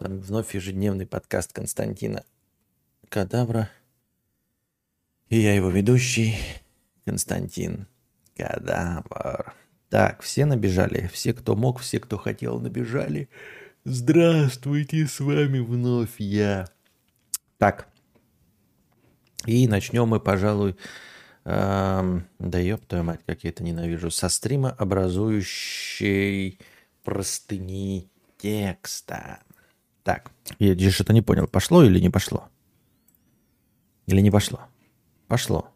Вновь ежедневный подкаст Константина Кадавра. И я его ведущий, Константин Кадавр. Так, все набежали. Все, кто мог, все, кто хотел, набежали. Здравствуйте, с вами вновь я. Так. И начнем мы, пожалуй, эм, да ёб твою мать, как я это ненавижу, со стрима образующей простыни текста. Так, я что-то не понял, пошло или не пошло? Или не пошло? Пошло.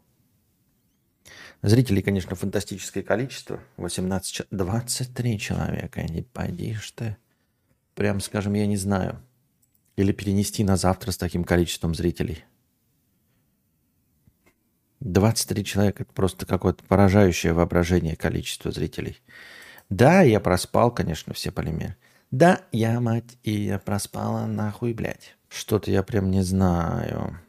Зрителей, конечно, фантастическое количество. 18, 23 человека. Не пойдишь ты. Прям, скажем, я не знаю. Или перенести на завтра с таким количеством зрителей. 23 человека – это просто какое-то поражающее воображение количество зрителей. Да, я проспал, конечно, все полимеры. Да, я мать, и я проспала нахуй, блядь. Что-то я прям не знаю.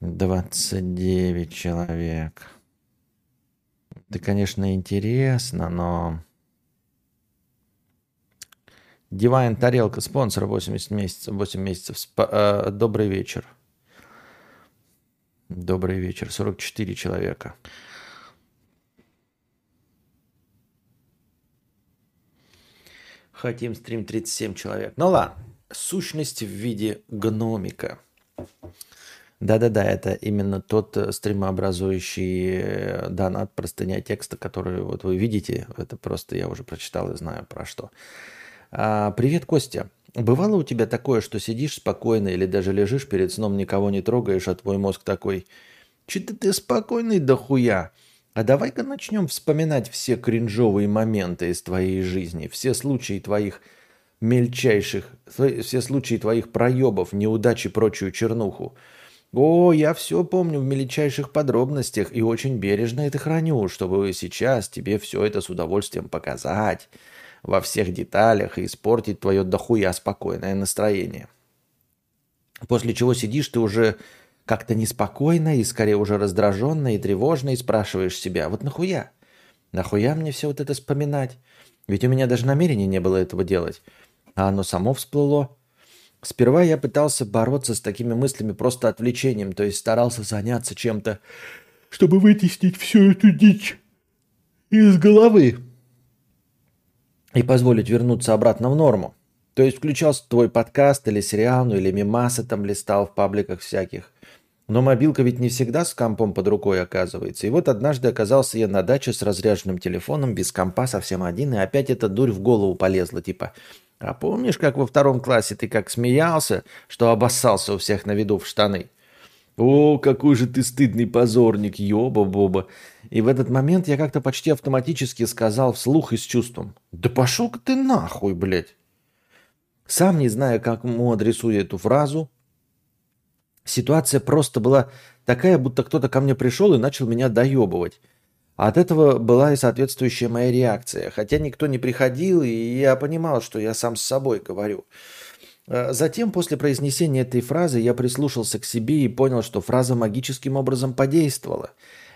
29 человек. Это, конечно, интересно, но... Divine Тарелка, спонсор 80 месяцев, 8 месяцев. Спа- э, добрый вечер. Добрый вечер. 44 человека. Хотим стрим 37 человек. Ну ладно. Сущность в виде гномика. Да-да-да, это именно тот э, стримообразующий э, донат простыня текста, который вот вы видите. Это просто я уже прочитал и знаю про что. А, привет, Костя. Бывало у тебя такое, что сидишь спокойно или даже лежишь перед сном, никого не трогаешь, а твой мозг такой, что-то ты спокойный да хуя. А давай-ка начнем вспоминать все кринжовые моменты из твоей жизни, все случаи твоих мельчайших, все случаи твоих проебов, неудач и прочую чернуху. О, я все помню в мельчайших подробностях и очень бережно это храню, чтобы сейчас тебе все это с удовольствием показать во всех деталях и испортить твое дохуя спокойное настроение. После чего сидишь ты уже как-то неспокойно и скорее уже раздраженно и тревожно и спрашиваешь себя, вот нахуя? Нахуя мне все вот это вспоминать? Ведь у меня даже намерения не было этого делать. А оно само всплыло. Сперва я пытался бороться с такими мыслями просто отвлечением, то есть старался заняться чем-то, чтобы вытеснить всю эту дичь из головы и позволить вернуться обратно в норму. То есть включался твой подкаст или сериал, ну или мимасы там листал в пабликах всяких. Но мобилка ведь не всегда с компом под рукой оказывается. И вот однажды оказался я на даче с разряженным телефоном, без компа, совсем один, и опять эта дурь в голову полезла, типа «А помнишь, как во втором классе ты как смеялся, что обоссался у всех на виду в штаны?» «О, какой же ты стыдный позорник, ёба-боба!» И в этот момент я как-то почти автоматически сказал вслух и с чувством «Да пошел-ка ты нахуй, блядь!» Сам не зная, как ему адресую эту фразу, Ситуация просто была такая, будто кто-то ко мне пришел и начал меня доебывать. От этого была и соответствующая моя реакция. Хотя никто не приходил, и я понимал, что я сам с собой говорю. А затем, после произнесения этой фразы, я прислушался к себе и понял, что фраза магическим образом подействовала.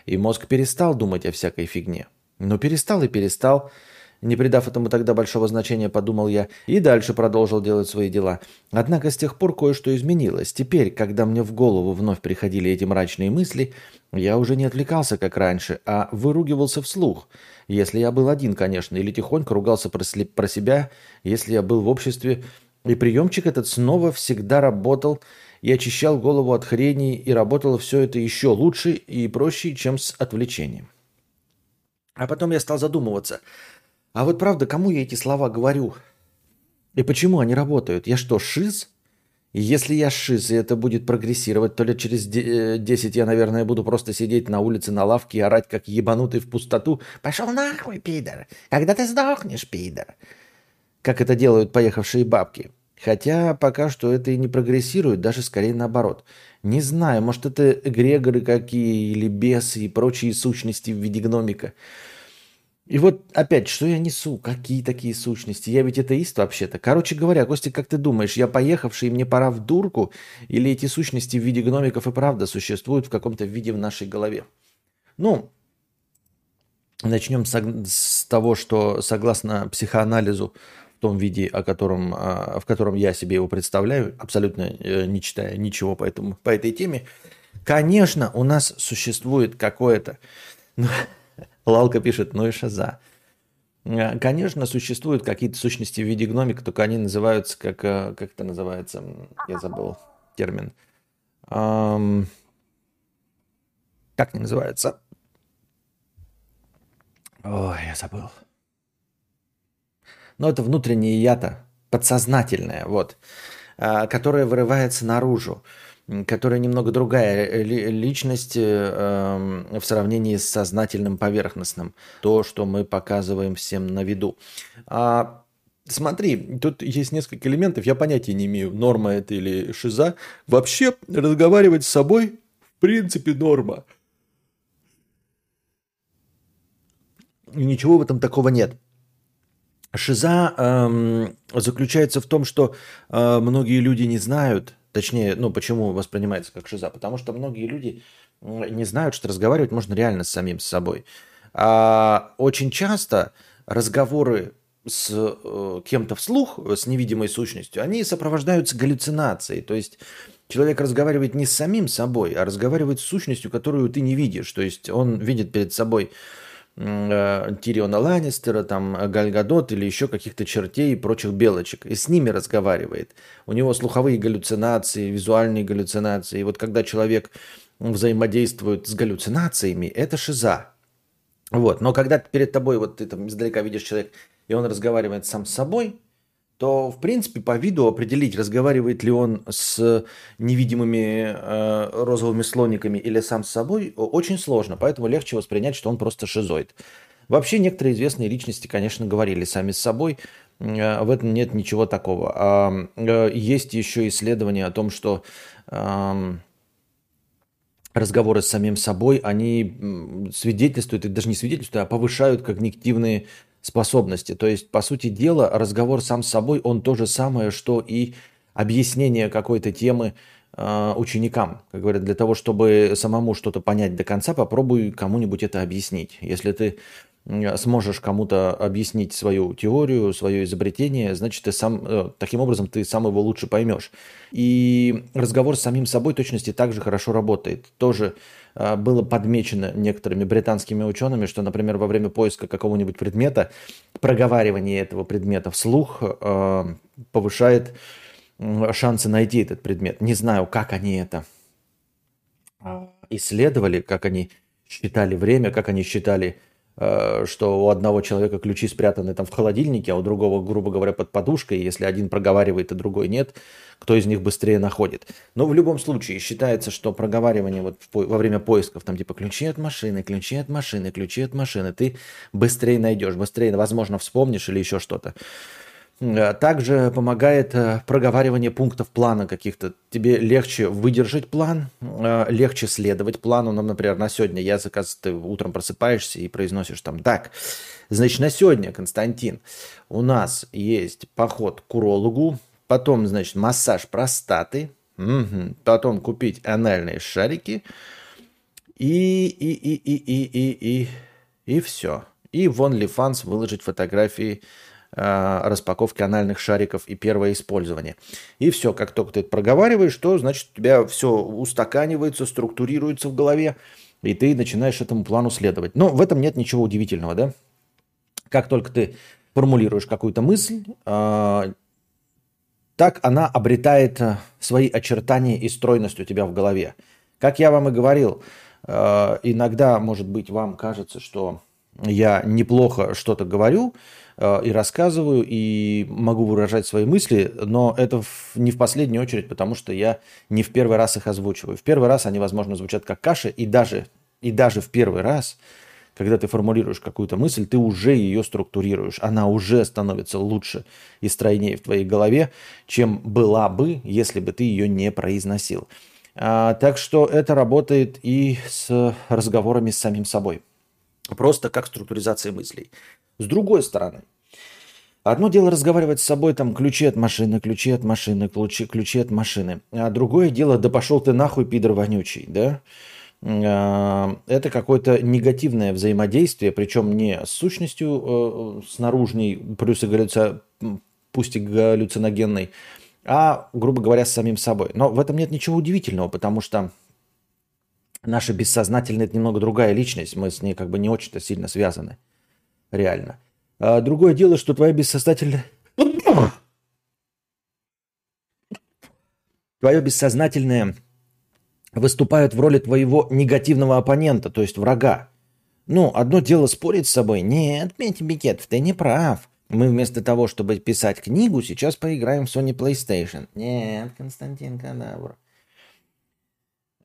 И мозг перестал думать о всякой фигне. Но перестал и перестал. Не придав этому тогда большого значения, подумал я, и дальше продолжил делать свои дела. Однако с тех пор кое-что изменилось. Теперь, когда мне в голову вновь приходили эти мрачные мысли, я уже не отвлекался, как раньше, а выругивался вслух. Если я был один, конечно, или тихонько ругался про, про себя, если я был в обществе. И приемчик этот снова всегда работал и очищал голову от хрени, и работало все это еще лучше и проще, чем с отвлечением. А потом я стал задумываться – а вот правда, кому я эти слова говорю? И почему они работают? Я что, шиз? Если я шиз, и это будет прогрессировать, то лет через 10 я, наверное, буду просто сидеть на улице на лавке и орать, как ебанутый в пустоту. «Пошел нахуй, пидор! Когда ты сдохнешь, пидор!» Как это делают поехавшие бабки. Хотя пока что это и не прогрессирует, даже скорее наоборот. Не знаю, может это эгрегоры какие, или бесы и прочие сущности в виде гномика – и вот опять, что я несу? Какие такие сущности? Я ведь атеист вообще-то. Короче говоря, Костя, как ты думаешь, я поехавший, мне пора в дурку? Или эти сущности в виде гномиков и правда существуют в каком-то виде в нашей голове? Ну, начнем с, с того, что согласно психоанализу в том виде, о котором, а, в котором я себе его представляю, абсолютно э, не читая ничего по, этому, по этой теме, конечно, у нас существует какое-то... Лалка пишет, ну и шаза. Э, конечно, существуют какие-то сущности в виде гномика, только они называются, как, э, как это называется, я забыл термин. Эм, как они называются? Ой, я забыл. Но это внутреннее я-то, подсознательное, вот, э, которое вырывается наружу которая немного другая э, личность э, эм, в сравнении с сознательным поверхностным. То, что мы показываем всем на виду. А, смотри, тут есть несколько элементов. Я понятия не имею, норма это или шиза. Вообще разговаривать с собой в принципе норма. И ничего в этом такого нет. Шиза эм, заключается в том, что э, многие люди не знают, Точнее, ну почему воспринимается как шиза? Потому что многие люди не знают, что разговаривать можно реально с самим собой. А очень часто разговоры с э, кем-то вслух, с невидимой сущностью, они сопровождаются галлюцинацией. То есть человек разговаривает не с самим собой, а разговаривает с сущностью, которую ты не видишь. То есть он видит перед собой Тириона Ланнистера, там, Гальгадот или еще каких-то чертей и прочих белочек. И с ними разговаривает. У него слуховые галлюцинации, визуальные галлюцинации. И вот когда человек взаимодействует с галлюцинациями, это шиза. Вот. Но когда перед тобой, вот ты там издалека видишь человека, и он разговаривает сам с собой, то, в принципе, по виду определить, разговаривает ли он с невидимыми э, розовыми слониками или сам с собой, очень сложно. Поэтому легче воспринять, что он просто шизоид. Вообще, некоторые известные личности, конечно, говорили сами с собой. Э, в этом нет ничего такого. А, э, есть еще исследования о том, что э, разговоры с самим собой, они свидетельствуют, и даже не свидетельствуют, а повышают когнитивные способности. То есть, по сути дела, разговор сам с собой, он то же самое, что и объяснение какой-то темы э, ученикам. Как говорят, для того, чтобы самому что-то понять до конца, попробуй кому-нибудь это объяснить. Если ты сможешь кому-то объяснить свою теорию, свое изобретение, значит, ты сам, э, таким образом ты сам его лучше поймешь. И разговор с самим собой точности также хорошо работает. Тоже было подмечено некоторыми британскими учеными, что, например, во время поиска какого-нибудь предмета, проговаривание этого предмета вслух э, повышает шансы найти этот предмет. Не знаю, как они это исследовали, как они считали время, как они считали что у одного человека ключи спрятаны там в холодильнике, а у другого, грубо говоря, под подушкой. Если один проговаривает, а другой нет, кто из них быстрее находит. Но в любом случае считается, что проговаривание вот во время поисков, там типа ключи от машины, ключи от машины, ключи от машины, ты быстрее найдешь, быстрее, возможно, вспомнишь или еще что-то. Э, также помогает э, проговаривание пунктов плана каких-то. Тебе легче выдержать план, э, легче следовать плану. Ну, например, на сегодня я заказ, ты утром просыпаешься и произносишь там, так, значит, на сегодня, Константин, у нас есть поход к урологу, потом, значит, массаж простаты, потом купить анальные шарики и, и, и, и, и, и, и, и все. И в OnlyFans выложить фотографии распаковки анальных шариков и первое использование. И все, как только ты это проговариваешь, то значит у тебя все устаканивается, структурируется в голове, и ты начинаешь этому плану следовать. Но в этом нет ничего удивительного, да? Как только ты формулируешь какую-то мысль, э, так она обретает э, свои очертания и стройность у тебя в голове. Как я вам и говорил, иногда, может быть, вам кажется, что я неплохо что-то говорю, Э, и рассказываю, и могу выражать свои мысли, но это не в последнюю очередь, потому что я не в первый раз их озвучиваю. В первый раз они, возможно, звучат как каша, и даже, и даже в первый раз, когда ты формулируешь какую-то мысль, ты уже ее структурируешь. Она уже становится лучше и стройнее в твоей голове, чем была бы, если бы ты ее не произносил. А, так что это работает и с разговорами с самим собой. Просто как структуризация мыслей. С другой стороны, одно дело разговаривать с собой, там, ключи от машины, ключи от машины, ключи, ключи от машины. А другое дело, да пошел ты нахуй, пидор вонючий, да? А, это какое-то негативное взаимодействие, причем не с сущностью, э, с наружней, плюс и галлюци... пусть и галлюциногенной, а, грубо говоря, с самим собой. Но в этом нет ничего удивительного, потому что наша бессознательная – это немного другая личность, мы с ней как бы не очень-то сильно связаны, реально. А другое дело, что твоя бессознательная... Твое бессознательное выступает в роли твоего негативного оппонента, то есть врага. Ну, одно дело спорить с собой. Нет, Петя Бикетов, ты не прав. Мы вместо того, чтобы писать книгу, сейчас поиграем в Sony PlayStation. Нет, Константин Кадавр.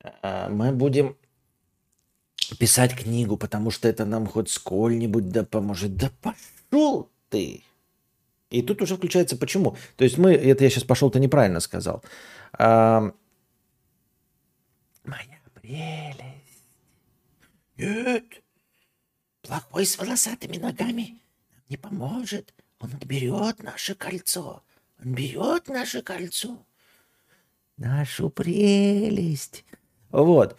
А, мы будем писать книгу, потому что это нам хоть сколь-нибудь да поможет. Да пошел ты! И тут уже включается почему. То есть мы, это я сейчас пошел-то неправильно сказал. А, моя прелесть. Нет, Плохой с волосатыми ногами не поможет. Он берет наше кольцо. Он берет наше кольцо. Нашу прелесть. Вот.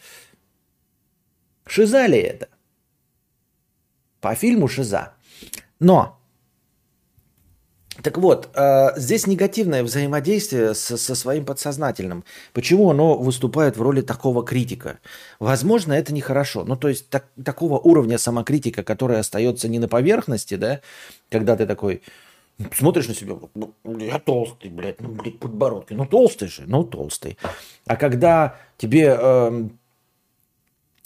Шиза ли это? По фильму Шиза. Но так вот, э, здесь негативное взаимодействие со, своим подсознательным. Почему оно выступает в роли такого критика? Возможно, это нехорошо. Ну, то есть так, такого уровня самокритика, который остается не на поверхности, да, когда ты такой смотришь на себя, ну, я толстый, блядь, ну, блядь, подбородки. Ну, толстый же, ну, толстый. А когда тебе... Э,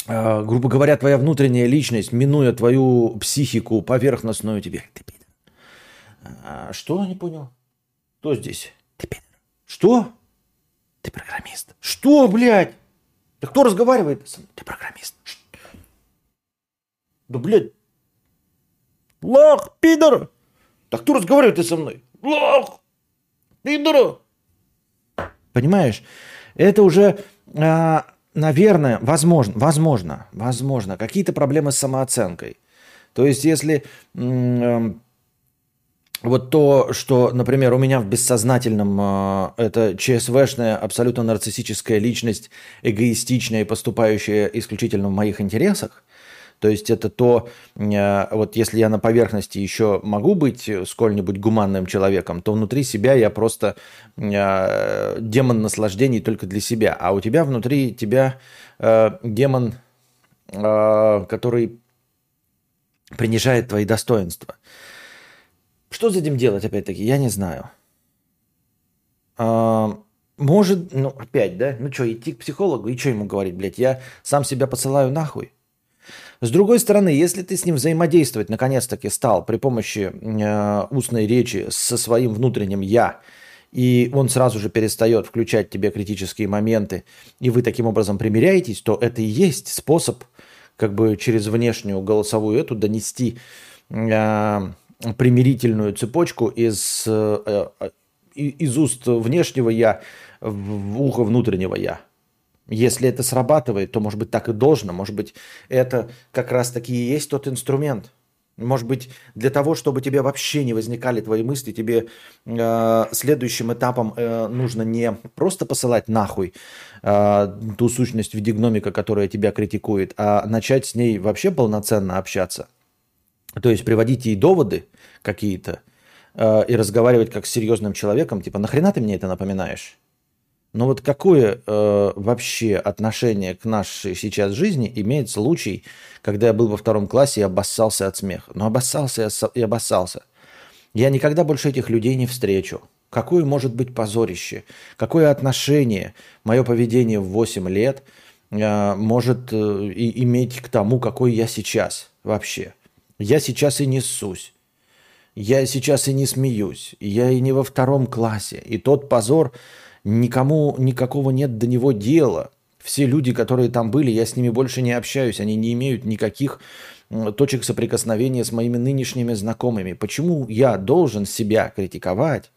э, грубо говоря, твоя внутренняя личность, минуя твою психику поверхностную, тебе, ты а, что? Не понял. Кто здесь? Ты пидор. Что? Ты программист. Что, блядь? Да кто разговаривает Ты программист. Да, блядь. Лох, пидор. Да кто разговаривает со мной? Лох, пидор. Понимаешь? Это уже, а, наверное, возможно, возможно, возможно, какие-то проблемы с самооценкой. То есть, если м- вот то, что, например, у меня в бессознательном э, это ЧСВшная, абсолютно нарциссическая личность, эгоистичная и поступающая исключительно в моих интересах, то есть это то, э, вот если я на поверхности еще могу быть сколь-нибудь гуманным человеком, то внутри себя я просто э, демон наслаждений только для себя. А у тебя внутри тебя э, демон, который принижает твои достоинства. Что с этим делать, опять-таки, я не знаю. А, может, ну, опять, да? Ну что, идти к психологу и что ему говорить, блядь? Я сам себя посылаю нахуй. С другой стороны, если ты с ним взаимодействовать наконец-таки стал при помощи э, устной речи со своим внутренним «я», и он сразу же перестает включать тебе критические моменты, и вы таким образом примиряетесь, то это и есть способ как бы через внешнюю голосовую эту донести э, примирительную цепочку из, э, э, из уст внешнего я в ухо внутреннего я. Если это срабатывает, то, может быть, так и должно. Может быть, это как раз-таки и есть тот инструмент. Может быть, для того, чтобы тебе вообще не возникали твои мысли, тебе э, следующим этапом э, нужно не просто посылать нахуй э, ту сущность в виде гномика, которая тебя критикует, а начать с ней вообще полноценно общаться – то есть приводить ей доводы какие-то э, и разговаривать как с серьезным человеком, типа, нахрена ты мне это напоминаешь? Но вот какое э, вообще отношение к нашей сейчас жизни имеет случай, когда я был во втором классе и обоссался от смеха? Ну, обоссался и обоссался. Я никогда больше этих людей не встречу. Какое может быть позорище? Какое отношение мое поведение в 8 лет э, может э, и, иметь к тому, какой я сейчас вообще? Я сейчас и не ссусь. Я сейчас и не смеюсь. Я и не во втором классе. И тот позор, никому никакого нет до него дела. Все люди, которые там были, я с ними больше не общаюсь. Они не имеют никаких точек соприкосновения с моими нынешними знакомыми. Почему я должен себя критиковать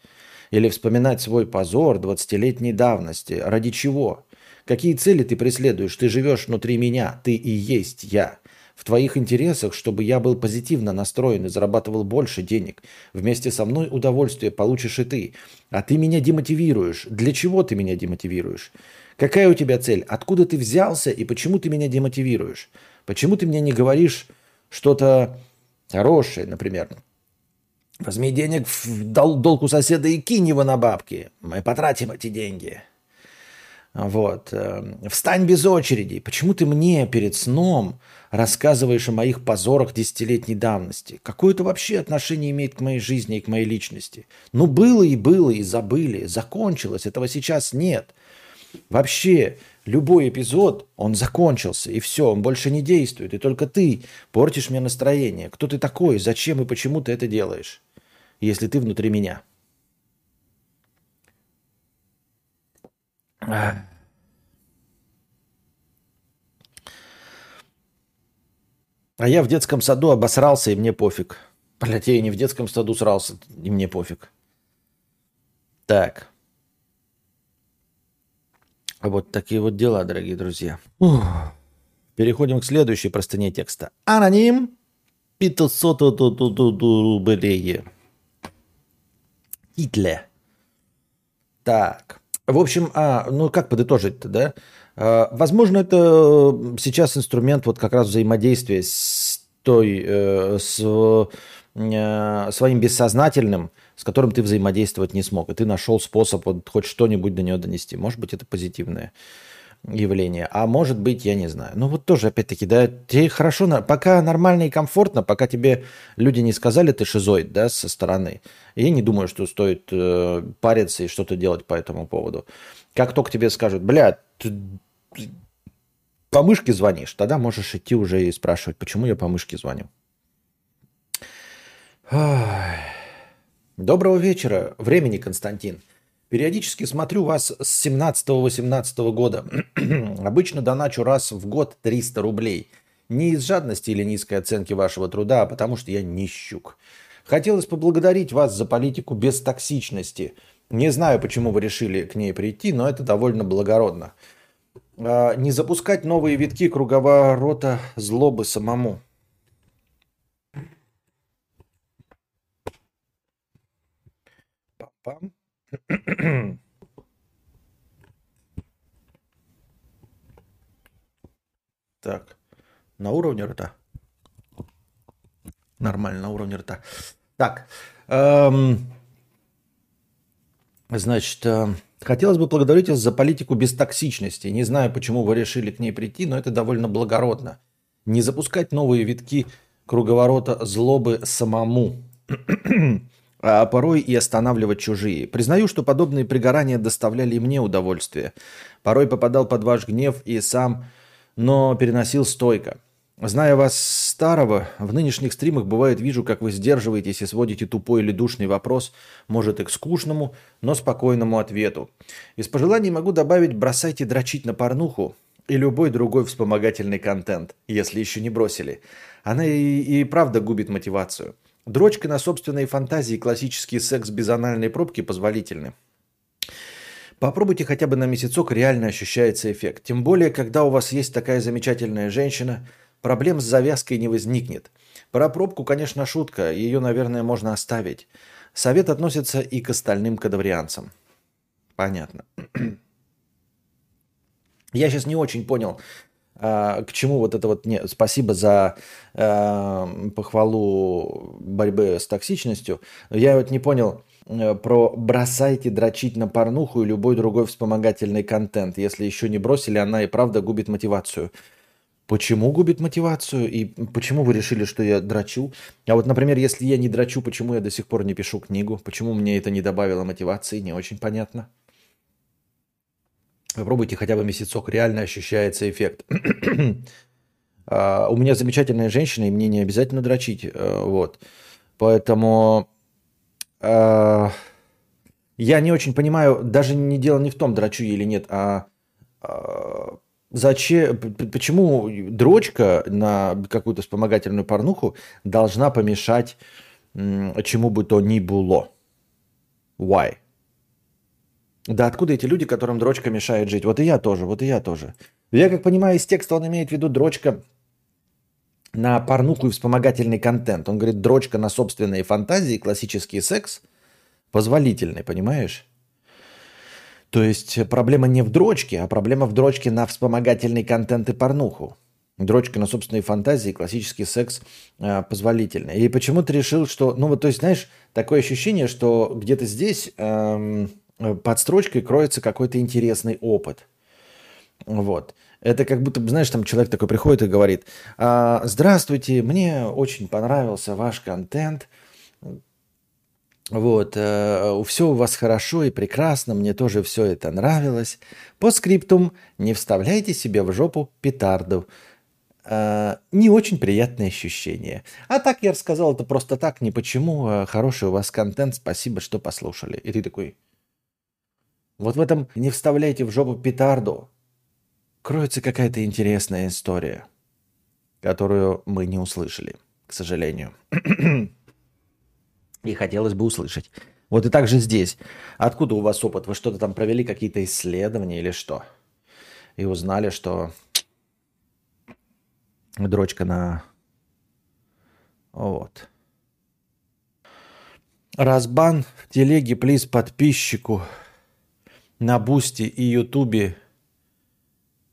или вспоминать свой позор 20-летней давности? Ради чего? Какие цели ты преследуешь? Ты живешь внутри меня, ты и есть я. В твоих интересах, чтобы я был позитивно настроен и зарабатывал больше денег. Вместе со мной удовольствие получишь и ты. А ты меня демотивируешь. Для чего ты меня демотивируешь? Какая у тебя цель? Откуда ты взялся и почему ты меня Возьми денег в дол- долг у соседа и кинь его на бабки. Мы потратим эти деньги. Вот. э, Встань без очереди. Почему ты мне перед сном рассказываешь о моих позорах десятилетней давности? Какое это вообще отношение имеет к моей жизни и к моей личности? Ну, было и было, и забыли. Закончилось. Этого сейчас нет. Вообще, любой эпизод, он закончился, и все, он больше не действует. И только ты портишь мне настроение. Кто ты такой? Зачем и почему ты это делаешь? Если ты внутри меня. А я в детском саду обосрался, и мне пофиг. Блять, я и не в детском саду срался, и мне пофиг. Так. Вот такие вот дела, дорогие друзья. Ух. Переходим к следующей простыне текста. Аноним 500 рублей. Итле. Так. В общем, а, ну как подытожить-то, да? А, возможно, это сейчас инструмент вот как раз взаимодействия с той, э, с э, своим бессознательным, с которым ты взаимодействовать не смог. И ты нашел способ вот хоть что-нибудь до нее донести. Может быть, это позитивное явление. А может быть, я не знаю. Ну вот тоже, опять-таки, да, тебе хорошо, пока нормально и комфортно, пока тебе люди не сказали, ты шизоид, да, со стороны. Я не думаю, что стоит э, париться и что-то делать по этому поводу. Как только тебе скажут, бля, ты по мышке звонишь, тогда можешь идти уже и спрашивать, почему я по мышке звоню. Доброго вечера. Времени, Константин. Периодически смотрю вас с 17-18 года. Обычно доначу раз в год 300 рублей. Не из жадности или низкой оценки вашего труда, а потому что я нищук. Хотелось поблагодарить вас за политику без токсичности. Не знаю, почему вы решили к ней прийти, но это довольно благородно. А, Не запускать новые витки круговорота злобы самому. Пам-пам. Так, на уровне рта. Нормально, на уровне рта. Так, эм, значит, э, хотелось бы благодарить вас за политику без токсичности. Не знаю, почему вы решили к ней прийти, но это довольно благородно. Не запускать новые витки круговорота злобы самому, а порой и останавливать чужие. Признаю, что подобные пригорания доставляли и мне удовольствие. Порой попадал под ваш гнев и сам, но переносил стойко. Зная вас старого, в нынешних стримах бывает вижу, как вы сдерживаетесь и сводите тупой или душный вопрос, может и к скучному, но спокойному ответу. Из пожеланий могу добавить «бросайте дрочить на порнуху» и любой другой вспомогательный контент, если еще не бросили. Она и, и правда губит мотивацию. Дрочка на собственные фантазии и классический секс без анальной пробки позволительны. Попробуйте хотя бы на месяцок, реально ощущается эффект. Тем более, когда у вас есть такая замечательная женщина, проблем с завязкой не возникнет. Про пробку, конечно, шутка, ее, наверное, можно оставить. Совет относится и к остальным кадаврианцам. Понятно. Я сейчас не очень понял, к чему вот это вот... Не, спасибо за э, похвалу борьбы с токсичностью. Я вот не понял э, про бросайте дрочить на порнуху и любой другой вспомогательный контент. Если еще не бросили, она и правда губит мотивацию. Почему губит мотивацию и почему вы решили, что я дрочу? А вот, например, если я не дрочу, почему я до сих пор не пишу книгу? Почему мне это не добавило мотивации? Не очень понятно. Попробуйте хотя бы месяцок, реально ощущается эффект. А, У меня замечательная женщина, и мне не обязательно дрочить. э, Вот. Поэтому а, я не очень понимаю, даже не дело не в том, дрочу или нет, а а, зачем, почему дрочка на какую-то вспомогательную порнуху должна помешать чему бы то ни было? Why? Да откуда эти люди, которым дрочка мешает жить? Вот и я тоже, вот и я тоже. Я как понимаю, из текста он имеет в виду дрочка на порнуху и вспомогательный контент. Он говорит, дрочка на собственные фантазии, классический секс позволительный, понимаешь? То есть проблема не в дрочке, а проблема в дрочке на вспомогательный контент и порнуху. Дрочка на собственные фантазии, классический секс э, позволительный. И почему ты решил, что... Ну вот, то есть, знаешь, такое ощущение, что где-то здесь э, под строчкой кроется какой-то интересный опыт. Вот. Это как будто, знаешь, там человек такой приходит и говорит, «А, здравствуйте, мне очень понравился ваш контент, вот, э, все у вас хорошо и прекрасно, мне тоже все это нравилось. По скриптум не вставляйте себе в жопу петарду. Э, не очень приятное ощущение. А так я рассказал это просто так, не почему. Э, хороший у вас контент, спасибо, что послушали. И ты такой, вот в этом не вставляйте в жопу петарду. Кроется какая-то интересная история, которую мы не услышали, к сожалению. И хотелось бы услышать. Вот и так же здесь. Откуда у вас опыт? Вы что-то там провели, какие-то исследования или что? И узнали, что дрочка на... Вот. Разбан в телеге, please, подписчику на Бусти и Ютубе.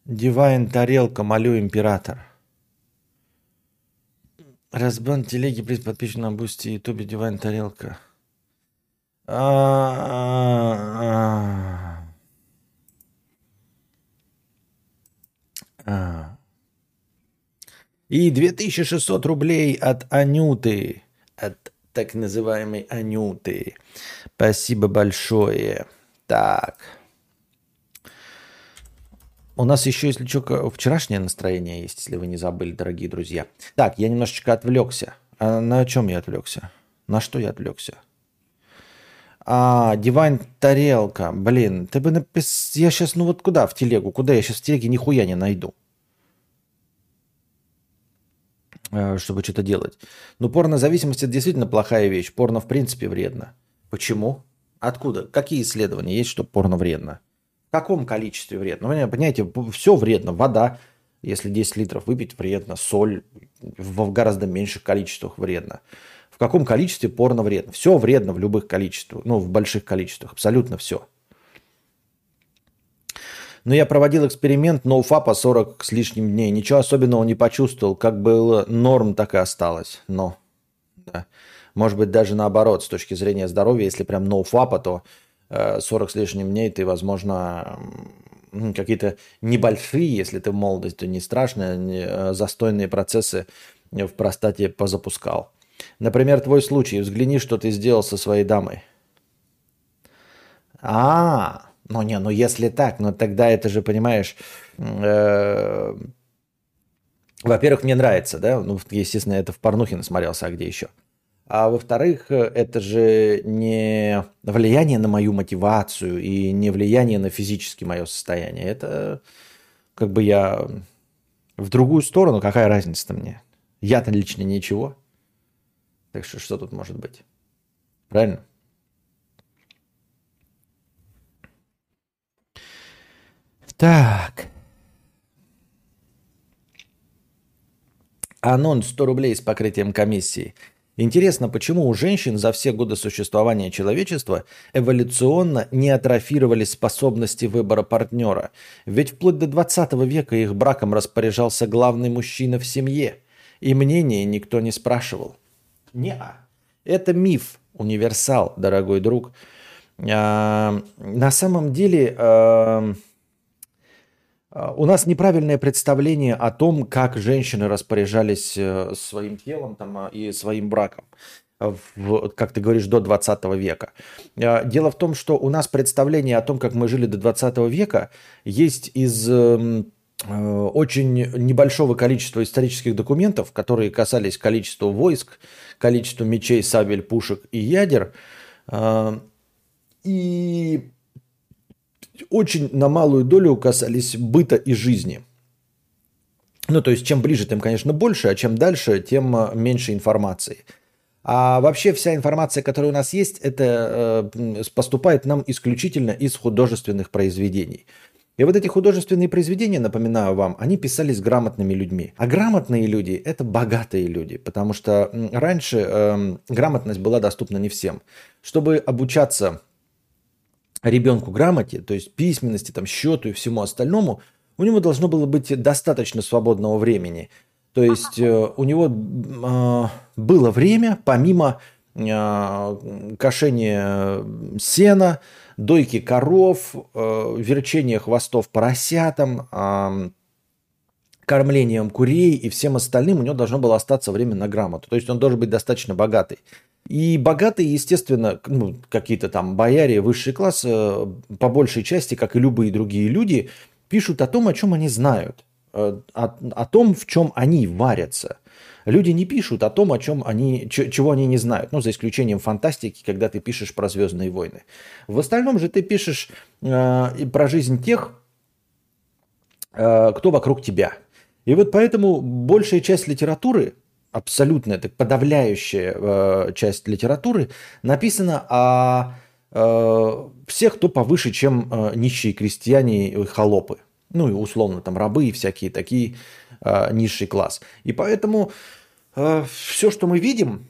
Divine тарелка, молю император. Разбан телеги, please, подписчик на Бусти, Ютубе, Divine, тарелка. И 2600 рублей от Анюты, от так называемой Анюты. Спасибо большое. Так. У нас еще, если что, вчерашнее настроение есть, если вы не забыли, дорогие друзья. Так, я немножечко отвлекся. А на чем я отвлекся? На что я отвлекся? А, Дивайн тарелка. Блин, ты бы написал... Я сейчас, ну вот куда в телегу? Куда я сейчас в телеге нихуя не найду? А, чтобы что-то делать. Ну, порнозависимость это действительно плохая вещь. Порно в принципе вредно. Почему? Откуда? Какие исследования есть, что порно вредно? В каком количестве вредно? Ну, понимаете, все вредно. Вода, если 10 литров выпить, вредно. Соль в гораздо меньших количествах вредно. В каком количестве порно вредно? Все вредно в любых количествах, ну, в больших количествах. Абсолютно все. Но я проводил эксперимент ноуфапа 40 с лишним дней. Ничего особенного не почувствовал. Как было норм, так и осталось. Но, да. Может быть, даже наоборот, с точки зрения здоровья, если прям ноуфапа, то 40 с лишним дней ты, возможно, какие-то небольшие, если ты в молодости, не страшные, э, застойные процессы в простате позапускал. Например, твой случай. Взгляни, что ты сделал со своей дамой. А, ну не, ну если так, ну тогда это же, понимаешь, э, во-первых, мне нравится, да, ну, естественно, это в порнухе насмотрелся, а где еще? А во-вторых, это же не влияние на мою мотивацию и не влияние на физически мое состояние. Это как бы я в другую сторону, какая разница-то мне? Я-то лично ничего. Так что что тут может быть? Правильно? Так. Анонс 100 рублей с покрытием комиссии – Интересно, почему у женщин за все годы существования человечества эволюционно не атрофировались способности выбора партнера? Ведь вплоть до 20 века их браком распоряжался главный мужчина в семье, и мнение никто не спрашивал. Не, это миф, универсал, дорогой друг. А, на самом деле... А, а, у нас неправильное представление о том, как женщины распоряжались э, своим телом там, а, и своим браком, в, как ты говоришь, до 20 века. А, дело в том, что у нас представление о том, как мы жили до 20 века, есть из эм, э, очень небольшого количества исторических документов, которые касались количества войск, количества мечей, сабель, пушек и ядер. И очень на малую долю касались быта и жизни. Ну, то есть, чем ближе, тем, конечно, больше, а чем дальше, тем а, меньше информации. А вообще вся информация, которая у нас есть, это э, поступает нам исключительно из художественных произведений. И вот эти художественные произведения, напоминаю вам, они писались грамотными людьми. А грамотные люди – это богатые люди, потому что раньше э, грамотность была доступна не всем. Чтобы обучаться ребенку грамоте, то есть письменности, там, счету и всему остальному, у него должно было быть достаточно свободного времени. То есть э, у него э, было время, помимо э, кошения сена, дойки коров, верчения хвостов поросятам, кормлением курей и всем остальным, у него должно было остаться время на грамоту. То есть он должен быть достаточно богатый. И богатые, естественно, ну, какие-то там бояре, высший класс, по большей части, как и любые другие люди, пишут о том, о чем они знают, э, о, о том, в чем они варятся. Люди не пишут о том, о чем они, чего они не знают, ну, за исключением фантастики, когда ты пишешь про Звездные войны. В остальном же ты пишешь э, про жизнь тех, э, кто вокруг тебя. И вот поэтому большая часть литературы, абсолютная, так подавляющая э, часть литературы, написана о Э, всех, кто повыше, чем э, нищие крестьяне и холопы. Ну и условно там рабы и всякие такие э, низший класс. И поэтому все, что мы видим,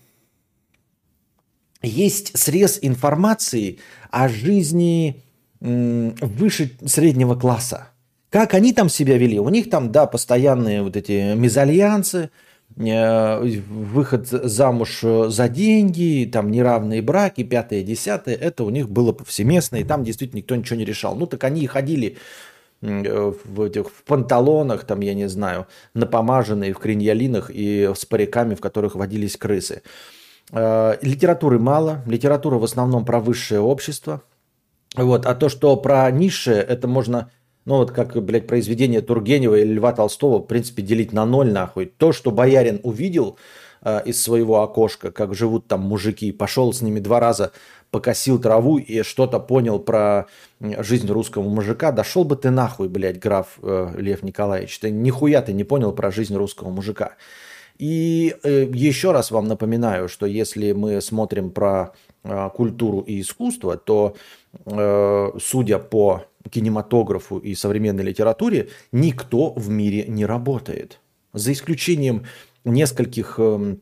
есть срез информации о жизни выше среднего класса. Как они там себя вели? У них там, да, постоянные вот эти мезальянсы, Э, выход замуж э, за деньги, там неравные браки, пятое, десятое, это у них было повсеместно, и там действительно никто ничего не решал. Ну так они и ходили э, в этих в панталонах, там, я не знаю, напомаженные в криньялинах и с париками, в которых водились крысы. Литературы мало, литература в основном про высшее общество. Вот. А то, что про низшее, это можно ну вот как, блядь, произведение Тургенева или Льва Толстого, в принципе, делить на ноль нахуй. То, что боярин увидел э, из своего окошка, как живут там мужики, пошел с ними два раза, покосил траву и что-то понял про жизнь русского мужика, дошел бы ты нахуй, блядь, граф э, Лев Николаевич. Ты нихуя ты не понял про жизнь русского мужика. И э, еще раз вам напоминаю, что если мы смотрим про э, культуру и искусство, то, э, судя по кинематографу и современной литературе никто в мире не работает. За исключением нескольких э,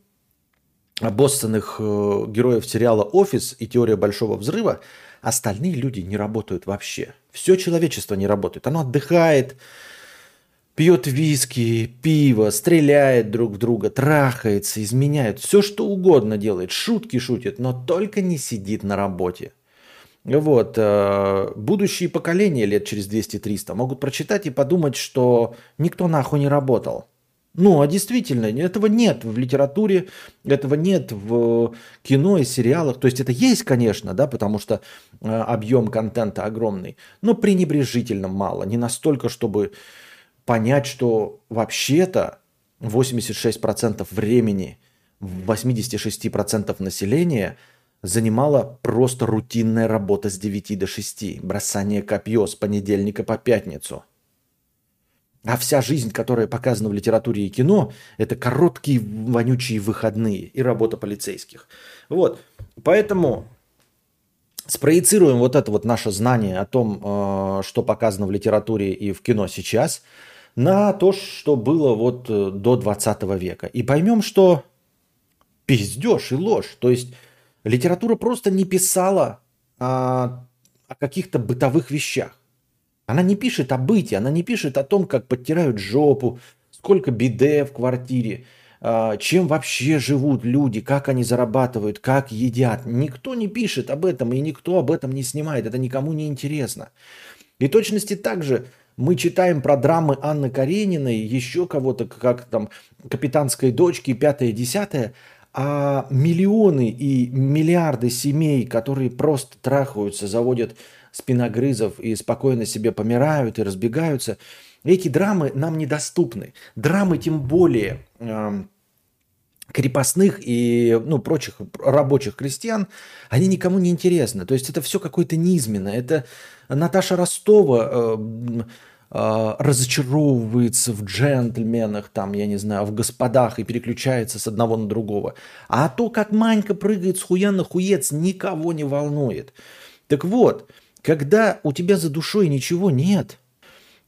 обоссанных э, героев сериала «Офис» и «Теория большого взрыва», остальные люди не работают вообще. Все человечество не работает. Оно отдыхает, пьет виски, пиво, стреляет друг в друга, трахается, изменяет, все что угодно делает, шутки шутит, но только не сидит на работе. Вот, э, будущие поколения лет через 200-300 могут прочитать и подумать, что никто нахуй не работал. Ну, а действительно, этого нет в литературе, этого нет в кино и сериалах. То есть это есть, конечно, да, потому что э, объем контента огромный, но пренебрежительно мало. Не настолько, чтобы понять, что вообще-то 86% времени, 86% населения – занимала просто рутинная работа с 9 до 6, бросание копье с понедельника по пятницу. А вся жизнь, которая показана в литературе и кино, это короткие вонючие выходные и работа полицейских. Вот, поэтому спроецируем вот это вот наше знание о том, э, что показано в литературе и в кино сейчас, на то, что было вот э, до 20 века. И поймем, что пиздеж и ложь. То есть Литература просто не писала о, о каких-то бытовых вещах. Она не пишет о быте, она не пишет о том, как подтирают жопу, сколько биде в квартире, а, чем вообще живут люди, как они зарабатывают, как едят. Никто не пишет об этом, и никто об этом не снимает. Это никому не интересно. И точности также мы читаем про драмы Анны Карениной, еще кого-то, как там «Капитанской дочки», пятое, десятое – а миллионы и миллиарды семей, которые просто трахаются, заводят спиногрызов и спокойно себе помирают и разбегаются, эти драмы нам недоступны. Драмы тем более э, крепостных и ну, прочих рабочих крестьян, они никому не интересны. То есть это все какое-то низменно. Это Наташа Ростова э, разочаровывается в джентльменах, там, я не знаю, в господах и переключается с одного на другого. А то, как Манька прыгает с хуя на хуец, никого не волнует. Так вот, когда у тебя за душой ничего нет,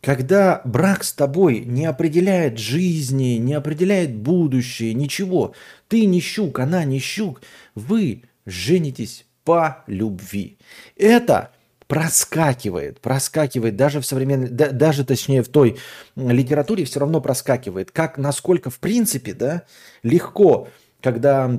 когда брак с тобой не определяет жизни, не определяет будущее, ничего, ты не щук, она не щук, вы женитесь по любви. Это проскакивает, проскакивает даже в современной, да, даже точнее в той литературе все равно проскакивает. Как, насколько в принципе, да, легко, когда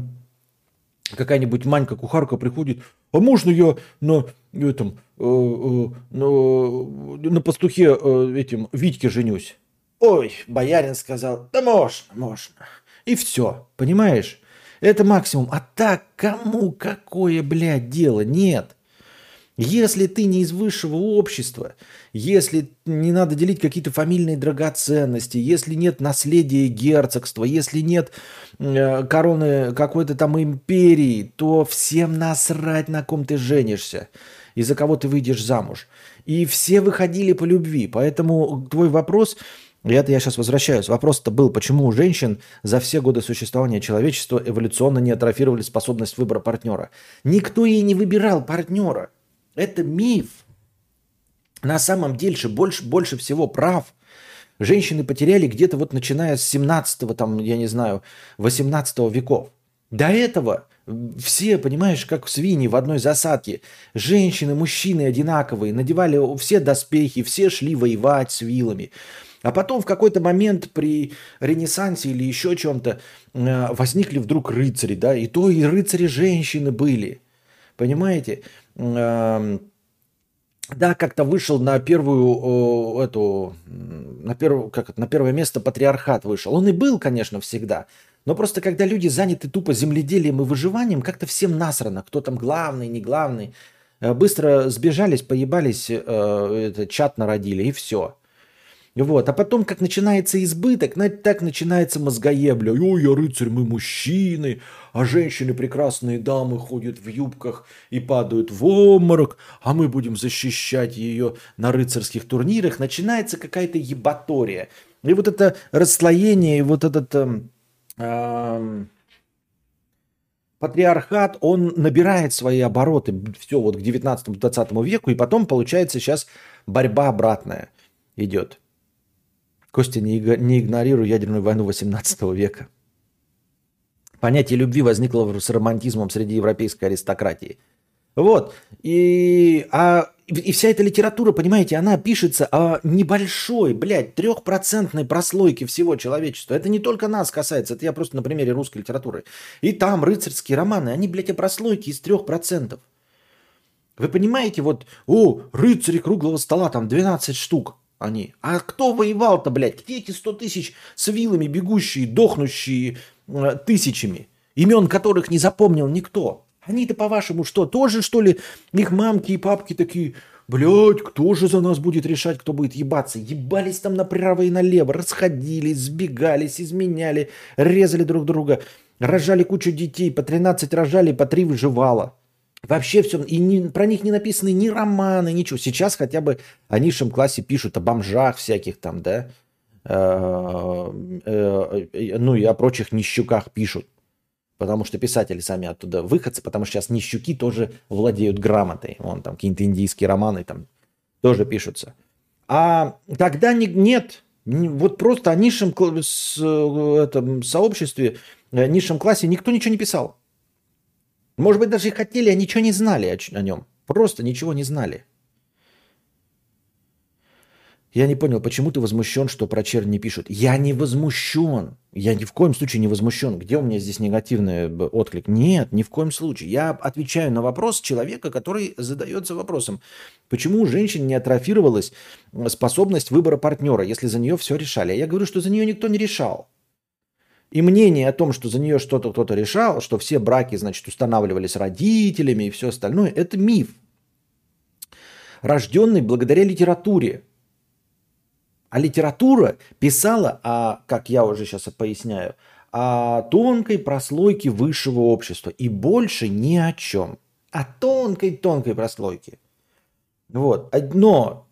какая-нибудь манька-кухарка приходит, а можно я на этом, э, э, на, на пастухе э, этим Витьке женюсь? Ой, боярин сказал, да можно, можно. И все, понимаешь? Это максимум. А так кому какое, блядь, дело? Нет. Если ты не из высшего общества, если не надо делить какие-то фамильные драгоценности, если нет наследия герцогства, если нет э, короны какой-то там империи, то всем насрать, на ком ты женишься и за кого ты выйдешь замуж. И все выходили по любви. Поэтому твой вопрос, и это я сейчас возвращаюсь, вопрос-то был, почему у женщин за все годы существования человечества эволюционно не атрофировали способность выбора партнера. Никто ей не выбирал партнера. Это миф. На самом деле больше, больше всего прав женщины потеряли где-то вот начиная с 17 там, я не знаю, 18 веков. До этого все, понимаешь, как свиньи в одной засадке. Женщины, мужчины одинаковые, надевали все доспехи, все шли воевать с вилами. А потом в какой-то момент при Ренессансе или еще чем-то э, возникли вдруг рыцари, да, и то и рыцари женщины были. Понимаете? Да, как-то вышел на первую эту, на, первую, как на первое место патриархат вышел. Он и был, конечно, всегда. Но просто когда люди заняты тупо земледелием и выживанием, как-то всем насрано, кто там главный, не главный. Э, быстро сбежались, поебались, э, это, чат народили и все. Вот. А потом, как начинается избыток, так начинается мозгоебля. Ой, я рыцарь, мы мужчины, а женщины, прекрасные дамы, ходят в юбках и падают в обморок, а мы будем защищать ее на рыцарских турнирах. Начинается какая-то ебатория. И вот это расслоение, и вот этот... Э, э, патриархат, он набирает свои обороты все вот к 19-20 веку, и потом получается сейчас борьба обратная идет. Костя, не, не игнорируй ядерную войну 18 века. Понятие любви возникло с романтизмом среди европейской аристократии. Вот. И, а, и вся эта литература, понимаете, она пишется о небольшой, блядь, трехпроцентной прослойке всего человечества. Это не только нас касается, это я просто на примере русской литературы. И там рыцарские романы, они, блядь, о прослойке из трех процентов. Вы понимаете, вот, о, рыцари круглого стола, там 12 штук они. А кто воевал-то, блядь? Где эти 100 тысяч с вилами бегущие, дохнущие тысячами, имен которых не запомнил никто? Они-то, по-вашему, что, тоже, что ли, их мамки и папки такие, блядь, кто же за нас будет решать, кто будет ебаться? Ебались там направо и налево, расходились, сбегались, изменяли, резали друг друга, рожали кучу детей, по 13 рожали, по 3 выживало. Вообще все, и не, про них не написаны ни романы, ничего. Сейчас хотя бы о низшем классе пишут, о бомжах всяких там, да, э, э, э, ну и о прочих нищуках пишут. Потому что писатели сами оттуда выходцы, потому что сейчас нищуки тоже владеют грамотой. Вон там какие-то индийские романы там тоже пишутся. А тогда не, нет, вот просто о низшем этом, сообществе, низшем классе никто ничего не писал. Может быть, даже и хотели, а ничего не знали о, о нем. Просто ничего не знали. Я не понял, почему ты возмущен, что про чернь не пишут? Я не возмущен. Я ни в коем случае не возмущен. Где у меня здесь негативный отклик? Нет, ни в коем случае. Я отвечаю на вопрос человека, который задается вопросом, почему у женщин не атрофировалась способность выбора партнера, если за нее все решали. Я говорю, что за нее никто не решал. И мнение о том, что за нее что-то кто-то решал, что все браки, значит, устанавливались родителями и все остальное, это миф, рожденный благодаря литературе. А литература писала, о, как я уже сейчас поясняю, о тонкой прослойке высшего общества. И больше ни о чем. О тонкой-тонкой прослойке. Вот. Но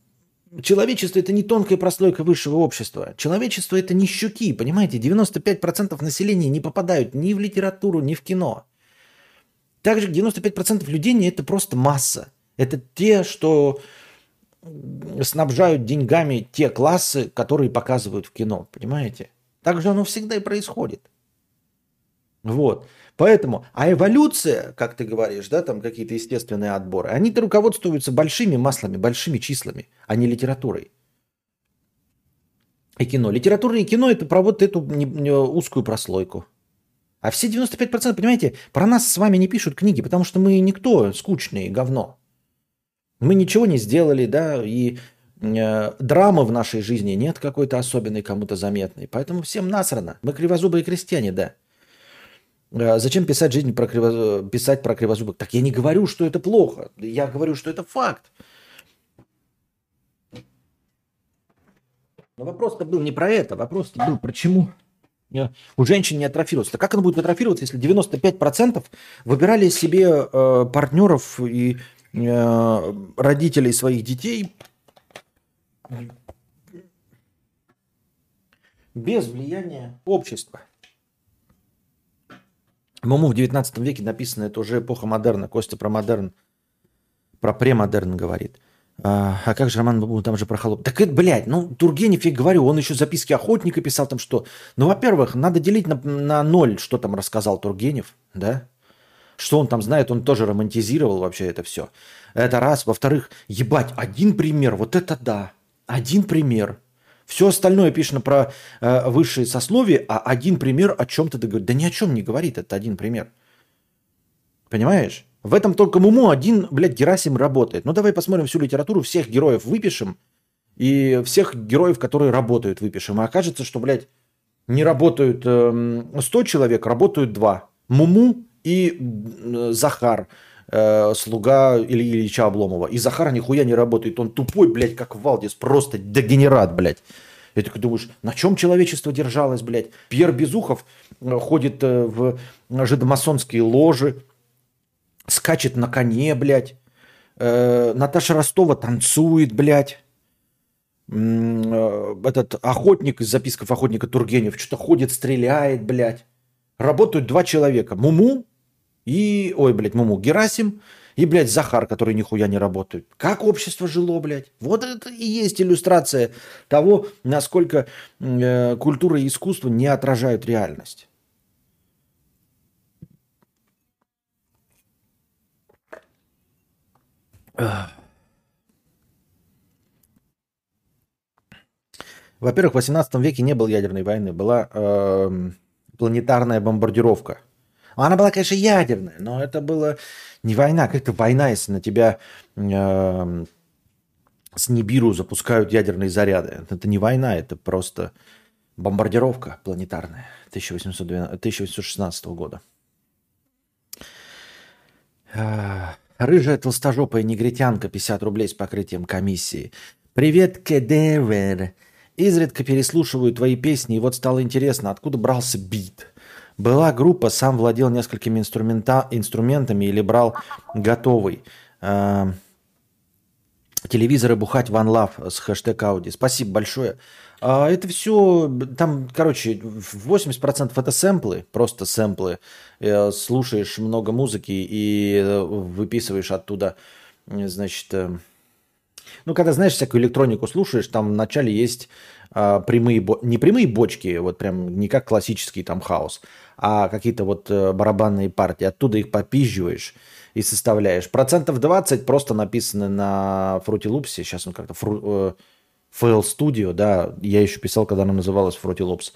Человечество – это не тонкая прослойка высшего общества. Человечество – это не щуки, понимаете? 95% населения не попадают ни в литературу, ни в кино. Также 95% людей – это просто масса. Это те, что снабжают деньгами те классы, которые показывают в кино, понимаете? Так же оно всегда и происходит. Вот. Поэтому, а эволюция, как ты говоришь, да, там какие-то естественные отборы, они-то руководствуются большими маслами, большими числами, а не литературой. И кино. Литература и кино это про вот эту узкую прослойку. А все 95%, понимаете, про нас с вами не пишут книги, потому что мы никто, скучные, говно. Мы ничего не сделали, да, и э, драмы в нашей жизни нет какой-то особенной, кому-то заметной. Поэтому всем насрано. Мы кривозубые крестьяне, да. Э, зачем писать жизнь про криво... писать про кривозубых? Так я не говорю, что это плохо. Я говорю, что это факт. Но вопрос-то был не про это. Вопрос-то был про чему у женщин не атрофируется. Так как она будет атрофироваться, если 95% выбирали себе э, партнеров и родителей своих детей без влияния общества? Муму в 19 веке написано, это уже эпоха модерна. Костя про модерн, про премодерн говорит. А, а как же Роман Бабу, там же про холоп. Так это, блядь, ну, Тургенев, я говорю, он еще записки охотника писал там что. Ну, во-первых, надо делить на, на ноль, что там рассказал Тургенев, да? Что он там знает, он тоже романтизировал вообще это все. Это раз. Во-вторых, ебать, один пример, вот это да. Один пример. Все остальное пишено про э, высшие сословия, а один пример о чем-то говорит. Да ни о чем не говорит, это один пример. Понимаешь? В этом только Муму один, блядь, Герасим работает. Ну давай посмотрим всю литературу, всех героев выпишем, и всех героев, которые работают, выпишем. И окажется, что, блядь, не работают э, 100 человек, работают два. Муму и э, Захар, э, слуга Ильи Ильича Обломова. И Захар нихуя не работает. Он тупой, блядь, как Валдис. Просто дегенерат, блядь. И ты думаешь, на чем человечество держалось, блядь? Пьер Безухов э, ходит в жидомасонские ложи, скачет на коне, блядь. Наташа Ростова танцует, блядь. Этот охотник из записков охотника Тургенев что-то ходит, стреляет, блядь. Работают два человека. Муму и... Ой, блядь, Муму. Герасим и, блядь, Захар, который нихуя не работает. Как общество жило, блядь? Вот это и есть иллюстрация того, насколько э, культура и искусство не отражают реальность. Во-первых, в 18 веке не было ядерной войны, была э, планетарная бомбардировка. Она была, конечно, ядерная, но это было не война. Как это война, если на тебя э, с Нибиру запускают ядерные заряды? Это не война, это просто бомбардировка планетарная 1812, 1816 года. Рыжая толстожопая негритянка, 50 рублей с покрытием комиссии. Привет, кедевер. Изредка переслушиваю твои песни, и вот стало интересно, откуда брался бит. Была группа, сам владел несколькими инструмента, инструментами или брал готовый. Э, телевизоры бухать One Love с хэштег Ауди. Спасибо большое. А это все, там, короче, 80% это сэмплы, просто сэмплы. Э, слушаешь много музыки и выписываешь оттуда, значит, э, ну, когда, знаешь, всякую электронику слушаешь, там вначале есть а, прямые, не прямые бочки, вот прям не как классический там хаос, а какие-то вот барабанные партии. Оттуда их попизживаешь и составляешь. Процентов 20 просто написаны на Fruity Loops. Сейчас он как-то фру, FL Studio, да, я еще писал, когда она называлась Fruity Loops.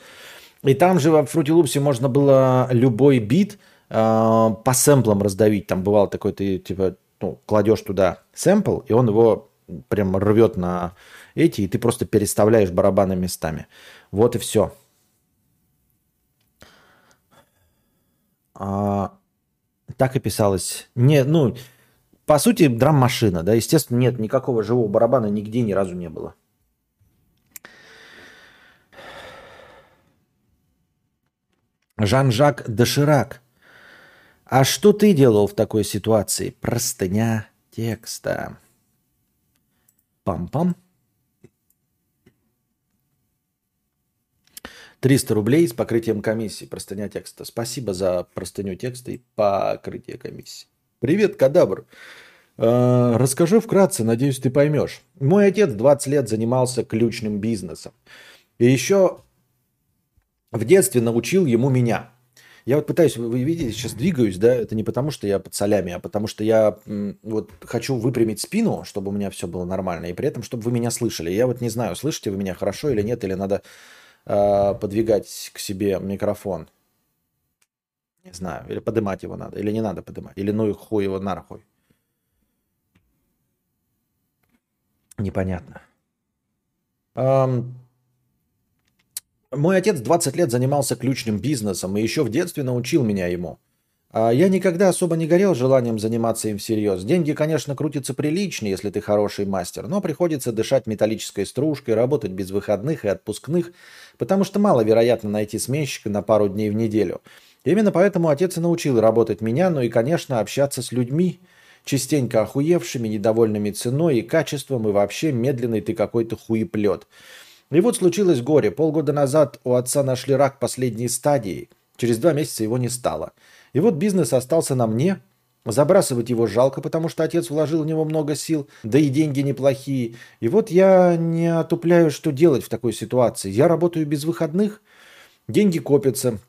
И там же в Fruity Loops можно было любой бит э, по сэмплам раздавить. Там бывало такой, ты типа, ну, кладешь туда сэмпл, и он его прям рвет на эти, и ты просто переставляешь барабаны местами. Вот и все. А, так и писалось. Не, ну, по сути, драм-машина, да, естественно, нет, никакого живого барабана нигде ни разу не было. Жан-Жак Доширак. А что ты делал в такой ситуации? Простыня текста. Пам-пам. 300 рублей с покрытием комиссии. Простыня текста. Спасибо за простыню текста и покрытие комиссии. Привет, кадабр. Э, расскажу вкратце, надеюсь, ты поймешь. Мой отец 20 лет занимался ключным бизнесом. И еще в детстве научил ему меня. Я вот пытаюсь, вы видите, сейчас двигаюсь, да, это не потому, что я под солями, а потому что я вот хочу выпрямить спину, чтобы у меня все было нормально, и при этом, чтобы вы меня слышали. Я вот не знаю, слышите вы меня хорошо или нет, или надо э, подвигать к себе микрофон. Не знаю, или поднимать его надо, или не надо поднимать, или ну и хуй его нахуй. Непонятно. Um, мой отец 20 лет занимался ключным бизнесом и еще в детстве научил меня ему. А я никогда особо не горел желанием заниматься им всерьез. Деньги, конечно, крутятся прилично, если ты хороший мастер, но приходится дышать металлической стружкой, работать без выходных и отпускных, потому что маловероятно найти сменщика на пару дней в неделю. Именно поэтому отец и научил работать меня, но и, конечно, общаться с людьми, частенько охуевшими, недовольными ценой и качеством, и вообще медленный ты какой-то хуеплет. И вот случилось горе. Полгода назад у отца нашли рак последней стадии. Через два месяца его не стало. И вот бизнес остался на мне. Забрасывать его жалко, потому что отец вложил в него много сил, да и деньги неплохие. И вот я не отупляю, что делать в такой ситуации. Я работаю без выходных, деньги копятся,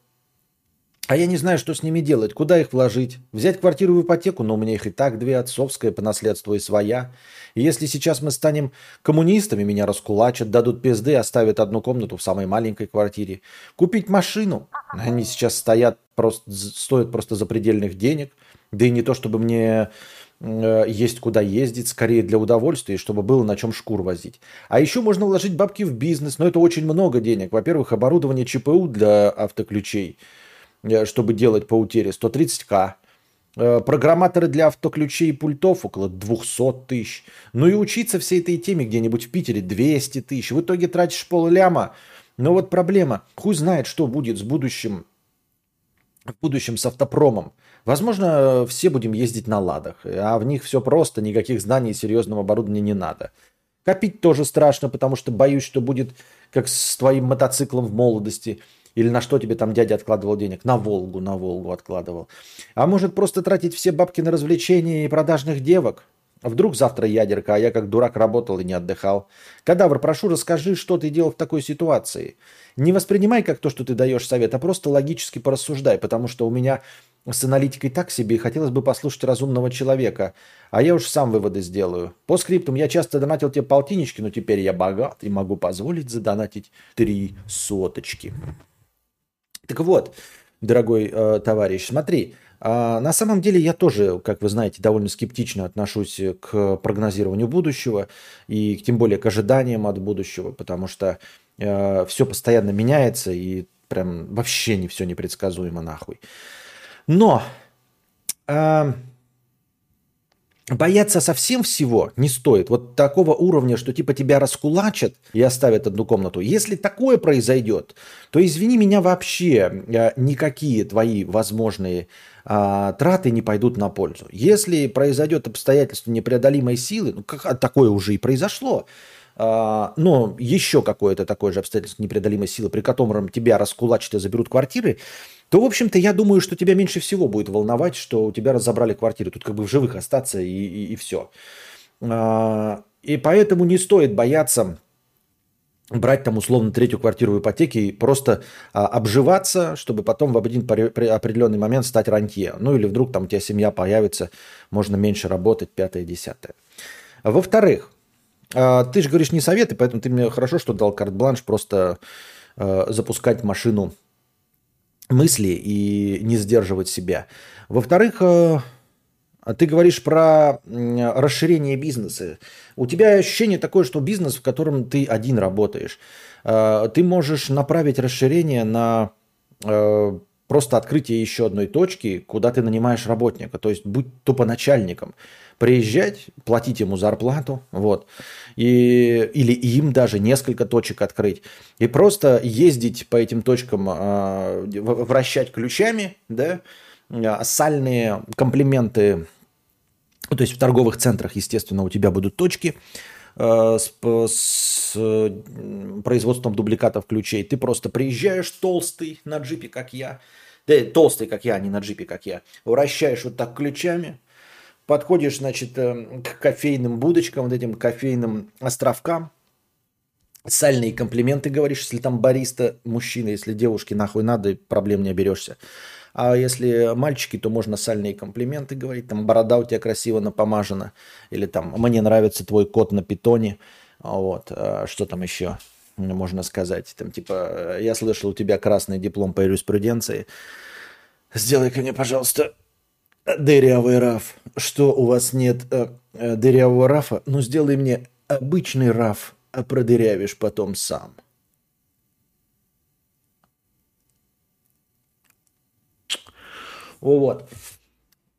а я не знаю, что с ними делать, куда их вложить. Взять квартиру в ипотеку, но у меня их и так две, отцовская по наследству и своя. И если сейчас мы станем коммунистами, меня раскулачат, дадут пизды, оставят одну комнату в самой маленькой квартире. Купить машину, они сейчас стоят, просто, стоят просто запредельных денег. Да и не то, чтобы мне э, есть куда ездить, скорее для удовольствия, чтобы было на чем шкур возить. А еще можно вложить бабки в бизнес, но это очень много денег. Во-первых, оборудование ЧПУ для автоключей – чтобы делать по утере, 130к. Э, программаторы для автоключей и пультов около 200 тысяч. Ну и учиться всей этой теме где-нибудь в Питере 200 тысяч. В итоге тратишь полляма. Но вот проблема. Хуй знает, что будет с будущим, в будущем с автопромом. Возможно, все будем ездить на ладах, а в них все просто, никаких знаний и серьезного оборудования не надо. Копить тоже страшно, потому что боюсь, что будет как с твоим мотоциклом в молодости – или на что тебе там дядя откладывал денег? На Волгу, на Волгу откладывал. А может просто тратить все бабки на развлечения и продажных девок? Вдруг завтра ядерка, а я как дурак работал и не отдыхал. Кадавр, прошу, расскажи, что ты делал в такой ситуации. Не воспринимай как то, что ты даешь совет, а просто логически порассуждай, потому что у меня с аналитикой так себе, и хотелось бы послушать разумного человека. А я уж сам выводы сделаю. По скриптум я часто донатил тебе полтиннички, но теперь я богат и могу позволить задонатить три соточки. Так вот, дорогой э, товарищ, смотри, э, на самом деле я тоже, как вы знаете, довольно скептично отношусь к прогнозированию будущего и тем более к ожиданиям от будущего, потому что э, все постоянно меняется и прям вообще не все непредсказуемо нахуй. Но э, бояться совсем всего не стоит. Вот такого уровня, что типа тебя раскулачат и оставят одну комнату. Если такое произойдет, то извини меня вообще, э, никакие твои возможные а, траты не пойдут на пользу. Если произойдет обстоятельство непреодолимой силы, ну как, такое уже и произошло, а, но еще какое-то такое же обстоятельство непреодолимой силы, при котором тебя раскулачат и заберут квартиры, то, в общем-то, я думаю, что тебя меньше всего будет волновать, что у тебя разобрали квартиру. Тут как бы в живых остаться и, и, и все. А, и поэтому не стоит бояться брать там условно третью квартиру в ипотеке и просто а, обживаться, чтобы потом в один определенный момент стать рантье. Ну или вдруг там у тебя семья появится, можно меньше работать, пятое, десятое. Во-вторых, а, ты же говоришь не советы, поэтому ты мне хорошо, что дал карт-бланш просто а, запускать машину мысли и не сдерживать себя. Во-вторых, э, ты говоришь про расширение бизнеса. У тебя ощущение такое, что бизнес, в котором ты один работаешь, ты можешь направить расширение на просто открытие еще одной точки, куда ты нанимаешь работника. То есть будь тупо начальником приезжать, платить ему зарплату, вот, и, или им даже несколько точек открыть, и просто ездить по этим точкам, э, вращать ключами, да, а, сальные комплименты, то есть в торговых центрах, естественно, у тебя будут точки, с, с производством дубликатов ключей. Ты просто приезжаешь толстый на джипе, как я, да, толстый, как я, а не на джипе, как я, вращаешь вот так ключами, подходишь, значит, э, к кофейным будочкам, вот этим кофейным островкам, сальные комплименты говоришь, если там бариста мужчина, если девушке нахуй надо, проблем не оберешься. А если мальчики, то можно сальные комплименты говорить. Там борода у тебя красиво напомажена. Или там мне нравится твой кот на питоне. Вот. А что там еще можно сказать? Там типа я слышал, у тебя красный диплом по юриспруденции. Сделай-ка мне, пожалуйста, дырявый раф. Что у вас нет э, э, дырявого рафа? Ну сделай мне обычный раф, а продырявишь потом сам. Вот.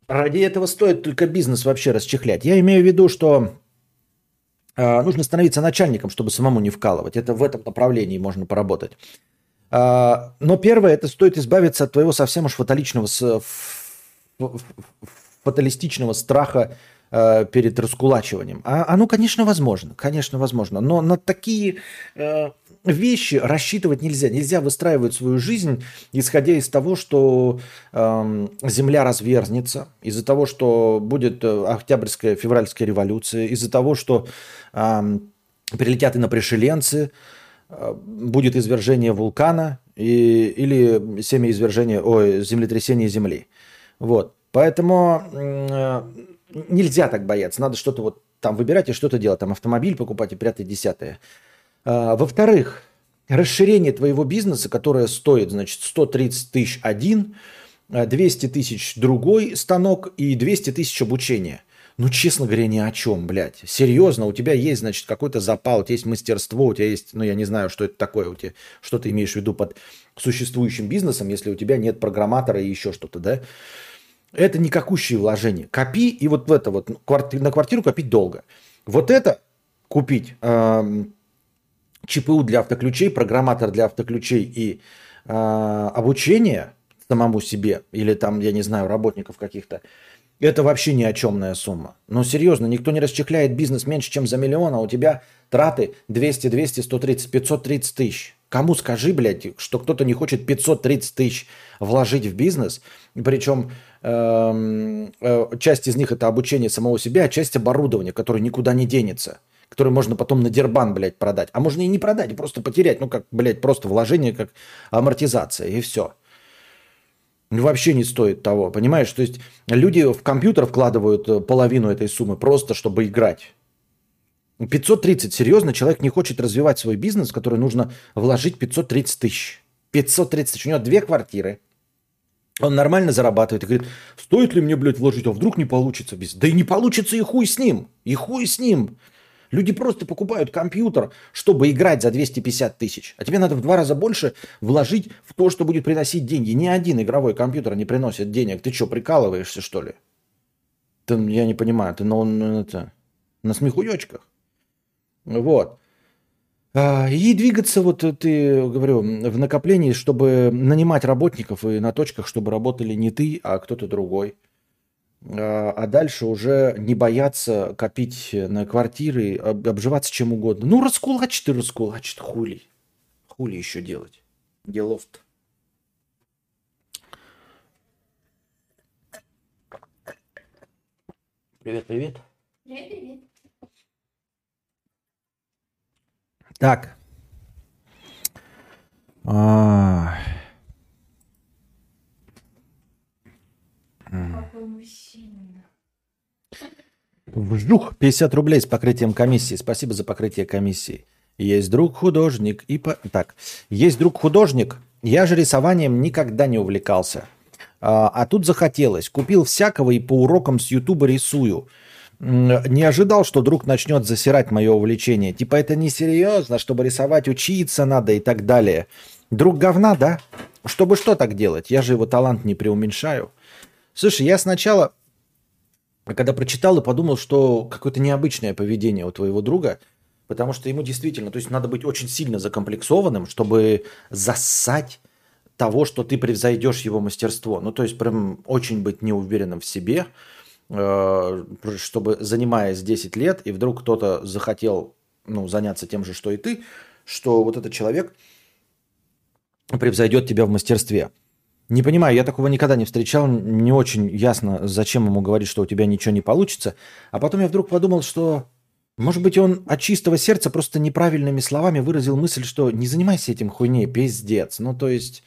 Ради этого стоит только бизнес вообще расчехлять. Я имею в виду, что э, нужно становиться начальником, чтобы самому не вкалывать. Это в этом направлении можно поработать. Э, но первое, это стоит избавиться от твоего совсем уж фаталичного, фаталистичного страха э, перед раскулачиванием. А оно, конечно, возможно. Конечно, возможно. Но на такие э, вещи рассчитывать нельзя. Нельзя выстраивать свою жизнь, исходя из того, что э, земля разверзнется, из-за того, что будет э, Октябрьская, Февральская революция, из-за того, что э, прилетят инопришеленцы, э, будет извержение вулкана и, или семяизвержение, ой, землетрясение Земли. Вот. Поэтому э, нельзя так бояться. Надо что-то вот там выбирать и что-то делать. Там автомобиль покупать и прятать десятое. А, во-вторых, расширение твоего бизнеса, которое стоит, значит, 130 тысяч один, 200 а, тысяч другой станок и 200 тысяч обучения. Ну, честно говоря, ни о чем, блядь. Серьезно, у тебя есть, значит, какой-то запал, у тебя есть мастерство, у тебя есть, ну, я не знаю, что это такое, у тебя, что ты имеешь в виду под существующим бизнесом, если у тебя нет программатора и еще что-то, да? Это никакущие вложения. Копи, и вот в это вот, на квартиру копить долго. Вот это купить, ЧПУ для автоключей, программатор для автоключей и э, обучение самому себе, или там, я не знаю, работников каких-то, это вообще ни о чемная сумма. Но серьезно, никто не расчехляет бизнес меньше, чем за миллион, а у тебя траты 200, 200, 130, 530 тысяч. Кому скажи, блядь, что кто-то не хочет 530 тысяч вложить в бизнес, причем э, э, часть из них это обучение самого себя, а часть оборудования, которое никуда не денется – который можно потом на дербан, блядь, продать. А можно и не продать, просто потерять. Ну, как, блядь, просто вложение, как амортизация, и все. Ну, вообще не стоит того, понимаешь? То есть люди в компьютер вкладывают э, половину этой суммы просто, чтобы играть. 530, серьезно, человек не хочет развивать свой бизнес, в который нужно вложить 530 тысяч. 530 тысяч. У него две квартиры. Он нормально зарабатывает и говорит, стоит ли мне, блядь, вложить, а вдруг не получится? Да и не получится, и хуй с ним. И хуй с ним. Люди просто покупают компьютер, чтобы играть за 250 тысяч. А тебе надо в два раза больше вложить в то, что будет приносить деньги. Ни один игровой компьютер не приносит денег. Ты что, прикалываешься, что ли? Ты, я не понимаю, ты на, на, это, на смехуёчках. Вот. А, и двигаться, вот ты, говорю, в накоплении, чтобы нанимать работников и на точках, чтобы работали не ты, а кто-то другой. А, а дальше уже не бояться копить на квартиры, обживаться чем угодно. Ну, раскулачит и раскулачит, хули. Хули еще делать? Делов-то. Привет, привет. Привет, привет. Так. А... Какой мужчина. Вжух, 50 рублей с покрытием комиссии. Спасибо за покрытие комиссии. Есть друг художник и по... Так, есть друг художник. Я же рисованием никогда не увлекался. А, а тут захотелось. Купил всякого и по урокам с Ютуба рисую. Не ожидал, что друг начнет засирать мое увлечение. Типа это несерьезно, чтобы рисовать учиться надо и так далее. Друг говна, да? Чтобы что так делать? Я же его талант не преуменьшаю. Слушай, я сначала, когда прочитал и подумал, что какое-то необычное поведение у твоего друга, потому что ему действительно, то есть надо быть очень сильно закомплексованным, чтобы зассать того, что ты превзойдешь его мастерство. Ну, то есть прям очень быть неуверенным в себе, э, чтобы занимаясь 10 лет, и вдруг кто-то захотел ну, заняться тем же, что и ты, что вот этот человек превзойдет тебя в мастерстве. Не понимаю, я такого никогда не встречал, не очень ясно, зачем ему говорить, что у тебя ничего не получится. А потом я вдруг подумал, что, может быть, он от чистого сердца просто неправильными словами выразил мысль, что не занимайся этим хуйней, пиздец. Ну, то есть,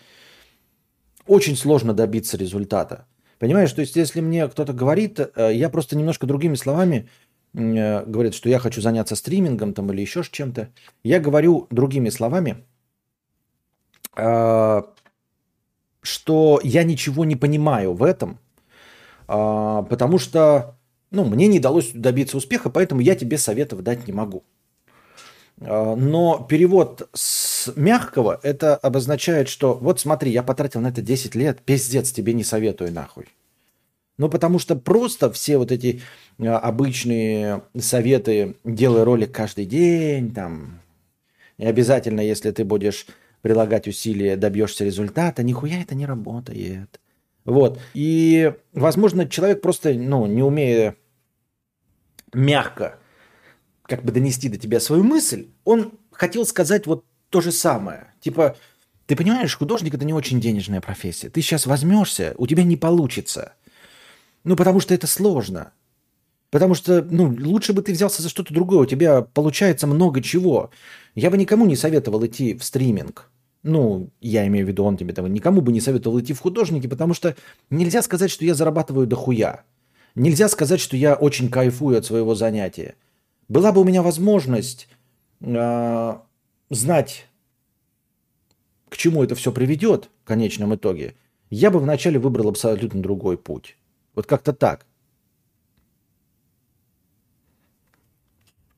очень сложно добиться результата. Понимаешь, то есть если мне кто-то говорит, э, я просто немножко другими словами э, говорит, что я хочу заняться стримингом там или еще чем-то. Я говорю другими словами, э, что я ничего не понимаю в этом, потому что ну, мне не удалось добиться успеха, поэтому я тебе советов дать не могу. Но перевод с мягкого это обозначает, что вот смотри, я потратил на это 10 лет, пиздец, тебе не советую нахуй. Ну, потому что просто все вот эти а, обычные советы, делай ролик каждый день, там, и обязательно, если ты будешь прилагать усилия, добьешься результата, нихуя это не работает. Вот. И, возможно, человек просто, ну, не умея мягко как бы донести до тебя свою мысль, он хотел сказать вот то же самое. Типа, ты понимаешь, художник это не очень денежная профессия. Ты сейчас возьмешься, у тебя не получится – ну, потому что это сложно. Потому что, ну, лучше бы ты взялся за что-то другое. У тебя получается много чего. Я бы никому не советовал идти в стриминг. Ну, я имею в виду, он тебе того. Никому бы не советовал идти в художники, потому что нельзя сказать, что я зарабатываю дохуя. Нельзя сказать, что я очень кайфую от своего занятия. Была бы у меня возможность э, знать, к чему это все приведет в конечном итоге, я бы вначале выбрал абсолютно другой путь. Вот как-то так.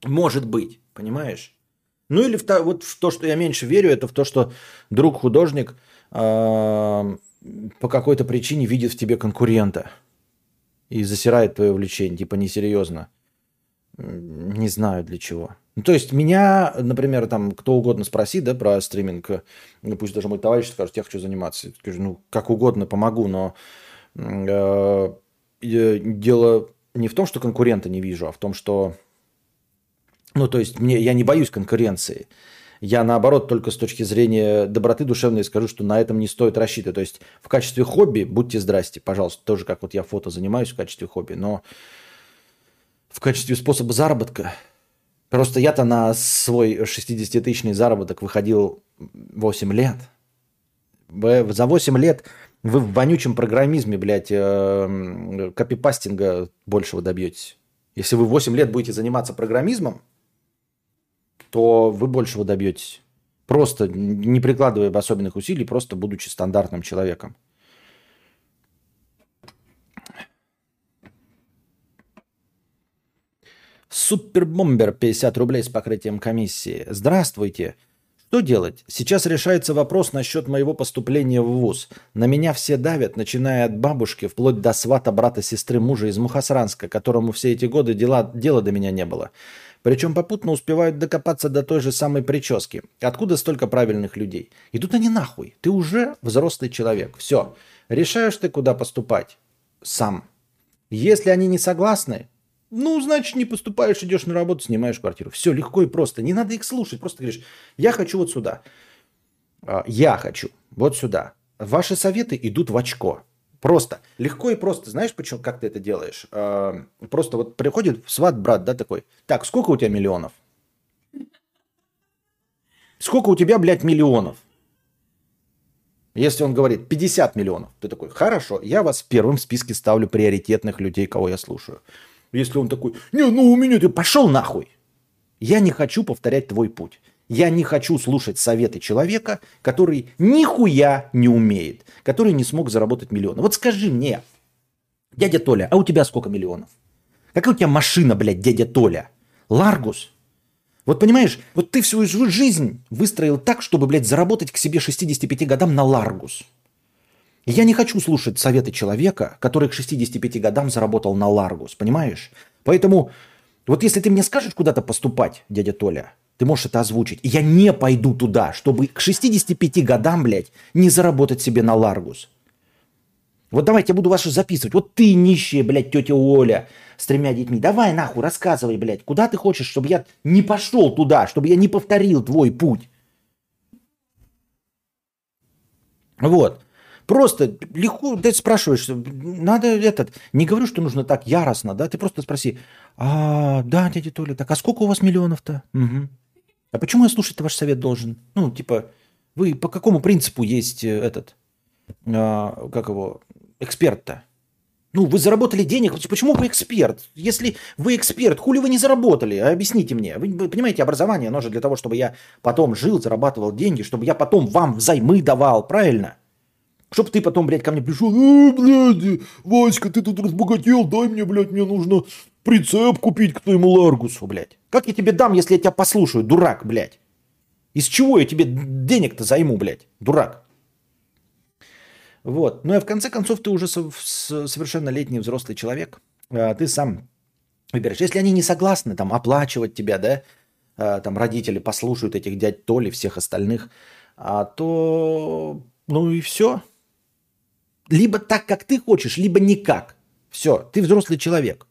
Может быть, понимаешь? Ну или в то, вот в то, что я меньше верю, это в то, что друг художник э, по какой-то причине видит в тебе конкурента и засирает твое увлечение, типа несерьезно. Не знаю для чего. Ну, то есть меня, например, там кто угодно спросит, да, про стриминг, ну, пусть даже мой товарищ скажет, я хочу заниматься. Я скажу, ну, как угодно помогу, но э, дело не в том, что конкурента не вижу, а в том, что... Ну, то есть мне, я не боюсь конкуренции. Я, наоборот, только с точки зрения доброты душевной скажу, что на этом не стоит рассчитывать. То есть в качестве хобби, будьте здрасте, пожалуйста, тоже как вот я фото занимаюсь в качестве хобби, но в качестве способа заработка. Просто я-то на свой 60-тысячный заработок выходил 8 лет. За 8 лет вы в вонючем программизме, блядь, э, копипастинга большего добьетесь. Если вы 8 лет будете заниматься программизмом, то вы большего добьетесь. Просто не прикладывая особенных усилий, просто будучи стандартным человеком. Супербомбер 50 рублей с покрытием комиссии. Здравствуйте. Что делать? Сейчас решается вопрос насчет моего поступления в ВУЗ. На меня все давят, начиная от бабушки, вплоть до свата брата сестры мужа из Мухасранска, которому все эти годы дела, дела до меня не было. Причем попутно успевают докопаться до той же самой прически. Откуда столько правильных людей? Идут они нахуй. Ты уже взрослый человек. Все. Решаешь ты, куда поступать? Сам. Если они не согласны, ну, значит, не поступаешь, идешь на работу, снимаешь квартиру. Все легко и просто. Не надо их слушать. Просто говоришь, я хочу вот сюда. А, я хочу вот сюда. Ваши советы идут в очко. Просто. Легко и просто. Знаешь, почему, как ты это делаешь? А, просто вот приходит сват, брат, да, такой. Так, сколько у тебя миллионов? Сколько у тебя, блядь, миллионов? Если он говорит 50 миллионов, ты такой, хорошо, я вас в первом списке ставлю приоритетных людей, кого я слушаю. Если он такой, не, ну у меня ты пошел нахуй. Я не хочу повторять твой путь. Я не хочу слушать советы человека, который нихуя не умеет, который не смог заработать миллионы. Вот скажи мне, дядя Толя, а у тебя сколько миллионов? Какая у тебя машина, блядь, дядя Толя? Ларгус? Вот понимаешь, вот ты всю жизнь выстроил так, чтобы, блядь, заработать к себе 65 годам на Ларгус. Я не хочу слушать советы человека, который к 65 годам заработал на Ларгус, понимаешь? Поэтому вот если ты мне скажешь куда-то поступать, дядя Толя, ты можешь это озвучить. Я не пойду туда, чтобы к 65 годам, блядь, не заработать себе на Ларгус. Вот давайте я буду ваши записывать. Вот ты нищая, блядь, тетя Оля с тремя детьми. Давай нахуй, рассказывай, блядь, куда ты хочешь, чтобы я не пошел туда, чтобы я не повторил твой путь. Вот. Просто легко, ты спрашиваешь, надо этот, не говорю, что нужно так яростно, да, ты просто спроси, а, да, дядя Толя, так, а сколько у вас миллионов-то? Угу. А почему я слушать ваш совет должен? Ну, типа, вы по какому принципу есть э, этот, э, как его, эксперт-то? Ну, вы заработали денег, почему вы эксперт? Если вы эксперт, хули вы не заработали? Объясните мне. Вы, вы понимаете, образование, оно же для того, чтобы я потом жил, зарабатывал деньги, чтобы я потом вам взаймы давал, правильно? Чтоб ты потом, блядь, ко мне пришел, э, блядь, Васька, ты тут разбогател, дай мне, блядь, мне нужно прицеп купить к твоему Ларгусу, блядь. Как я тебе дам, если я тебя послушаю, дурак, блядь? Из чего я тебе денег-то займу, блядь, дурак? Вот. Ну и в конце концов ты уже совершеннолетний взрослый человек. А, ты сам выбираешь. Если они не согласны там оплачивать тебя, да, а, там родители послушают этих дядь Толи, всех остальных, а, то ну и все. Либо так, как ты хочешь, либо никак. Все, ты взрослый человек.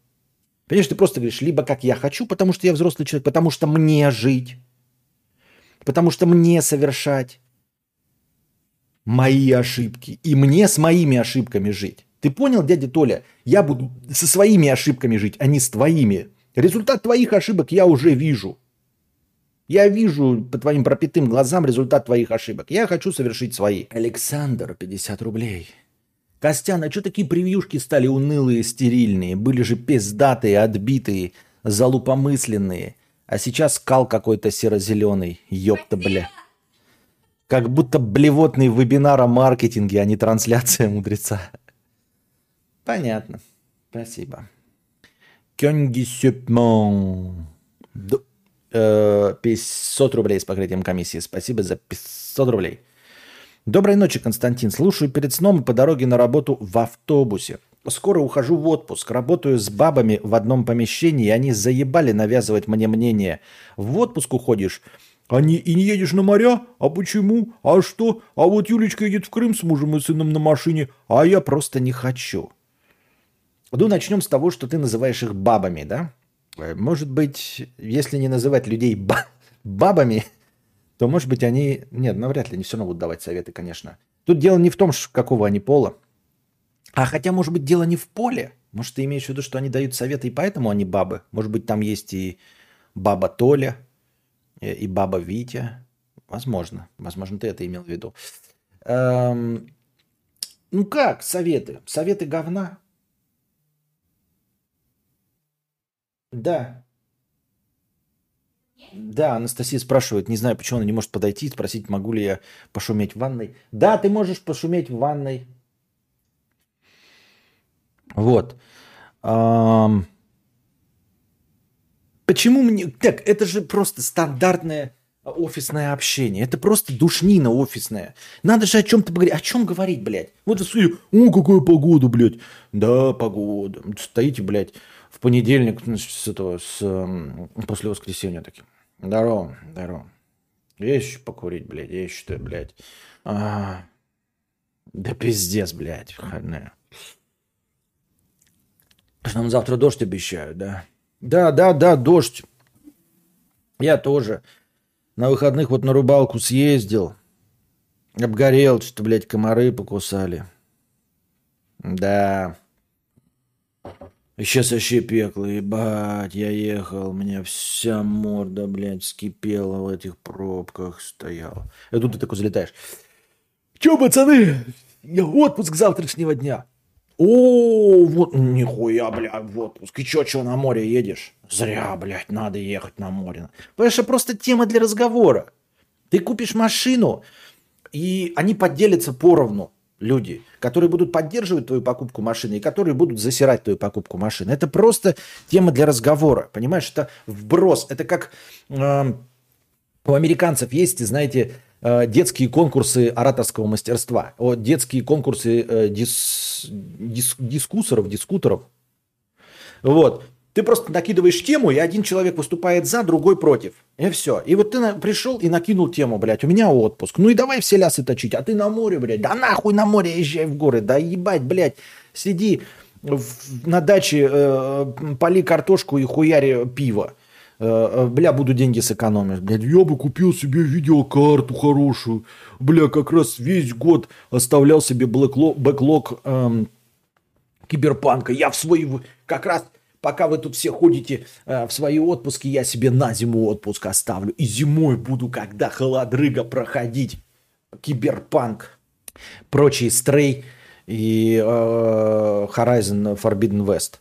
Понимаешь, ты просто говоришь, либо как я хочу, потому что я взрослый человек, потому что мне жить, потому что мне совершать, мои ошибки. И мне с моими ошибками жить. Ты понял, дядя Толя? Я буду со своими ошибками жить, а не с твоими. Результат твоих ошибок я уже вижу. Я вижу по твоим пропитым глазам результат твоих ошибок. Я хочу совершить свои. Александр, 50 рублей. Костян, а что такие превьюшки стали унылые, стерильные? Были же пиздатые, отбитые, залупомысленные. А сейчас кал какой-то серо-зеленый. Ёпта, бля. Как будто блевотный вебинар о маркетинге, а не трансляция мудреца. Понятно. Спасибо. Кёнги Сюпмон. 500 э, рублей с покрытием комиссии. Спасибо за 500 рублей. Доброй ночи, Константин. Слушаю перед сном по дороге на работу в автобусе. Скоро ухожу в отпуск. Работаю с бабами в одном помещении. Они заебали навязывать мне мнение. В отпуск уходишь, не, и не едешь на моря? А почему? А что? А вот Юлечка едет в Крым с мужем и сыном на машине, а я просто не хочу. Ну, начнем с того, что ты называешь их бабами, да? Э, может быть, если не называть людей ба- бабами, то, может быть, они... Нет, навряд ли, они все равно будут давать советы, конечно. Тут дело не в том, какого они пола. А хотя, может быть, дело не в поле. Может, ты имеешь в виду, что они дают советы, и поэтому они бабы? Может быть, там есть и баба Толя, Э, и баба Витя. Возможно. Возможно, ты это имел в виду. Эм, ну как, советы? Советы говна? Да. Да, Анастасия спрашивает, не знаю, почему она не может подойти и спросить, могу ли я пошуметь в ванной. Да, ты можешь пошуметь в ванной. Вот. Почему мне... Так, это же просто стандартное офисное общение. Это просто душнина офисная. Надо же о чем-то поговорить. О чем говорить, блядь? Вот и о, какая погода, блядь. Да, погода. Стоите, блядь, в понедельник с этого, с, после воскресенья таким. Здорово, здорово. Есть еще покурить, блядь, есть что, блядь. А, да пиздец, блядь, выходная. Нам завтра дождь обещают, да? Да, да, да, дождь. Я тоже на выходных вот на рыбалку съездил. Обгорел, что, блядь, комары покусали. Да. Сейчас вообще пекло, ебать, я ехал, у меня вся морда, блядь, вскипела в этих пробках стояла. И тут ты такой залетаешь. Че, пацаны, я отпуск завтрашнего дня. О, вот, нихуя, блядь, в отпуск. И чё, чё, на море едешь? Зря, блядь, надо ехать на море. Потому что просто тема для разговора. Ты купишь машину, и они поделятся поровну, люди, которые будут поддерживать твою покупку машины и которые будут засирать твою покупку машины. Это просто тема для разговора, понимаешь? Это вброс, это как э, у американцев есть, знаете, Э, детские конкурсы ораторского мастерства, о, детские конкурсы э, дис, дис, дискуссоров, дискуторов. Вот. Ты просто накидываешь тему, и один человек выступает за, другой против. И все. И вот ты на, пришел и накинул тему, блядь, у меня отпуск. Ну и давай все лясы точить. А ты на море, блядь. Да нахуй на море езжай в горы. Да ебать, блядь. Сиди в, на даче, э, поли картошку и хуяри пиво. Э, э, бля, буду деньги сэкономить. Блядь, я бы купил себе видеокарту хорошую. Бля, как раз весь год оставлял себе бэклог, эм, киберпанка. Я в свой... Как раз пока вы тут все ходите э, в свои отпуски, я себе на зиму отпуск оставлю. И зимой буду, когда холодрыга проходить, киберпанк прочие Stray и э, Horizon Forbidden West.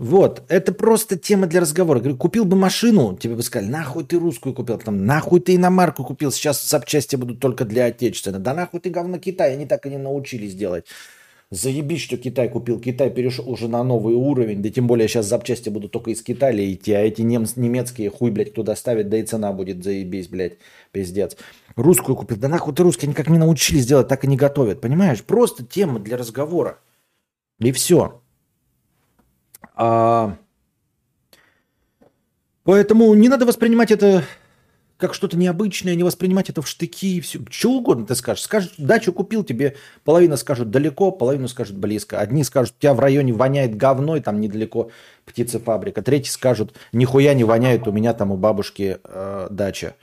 Вот, это просто тема для разговора. Говорю, купил бы машину, тебе бы сказали, нахуй ты русскую купил, там, нахуй ты иномарку купил, сейчас запчасти будут только для отечественных. Да нахуй ты говно Китай, они так и не научились делать. Заебись, что Китай купил. Китай перешел уже на новый уровень. Да тем более сейчас запчасти будут только из Китая идти. А эти немц, немецкие хуй, блядь, туда ставят. Да и цена будет заебись, блядь. Пиздец. Русскую купил. Да нахуй ты русские никак не научились делать, так и не готовят. Понимаешь? Просто тема для разговора. И все. А... Поэтому не надо воспринимать это как что-то необычное, не воспринимать это в штыки все. Что угодно ты скажешь. Скажешь, дачу купил, тебе половина скажут далеко, половину скажут близко. Одни скажут, у тебя в районе воняет говно, и там недалеко птицефабрика. Третьи скажут, нихуя не воняет, у меня там у бабушки э, дача.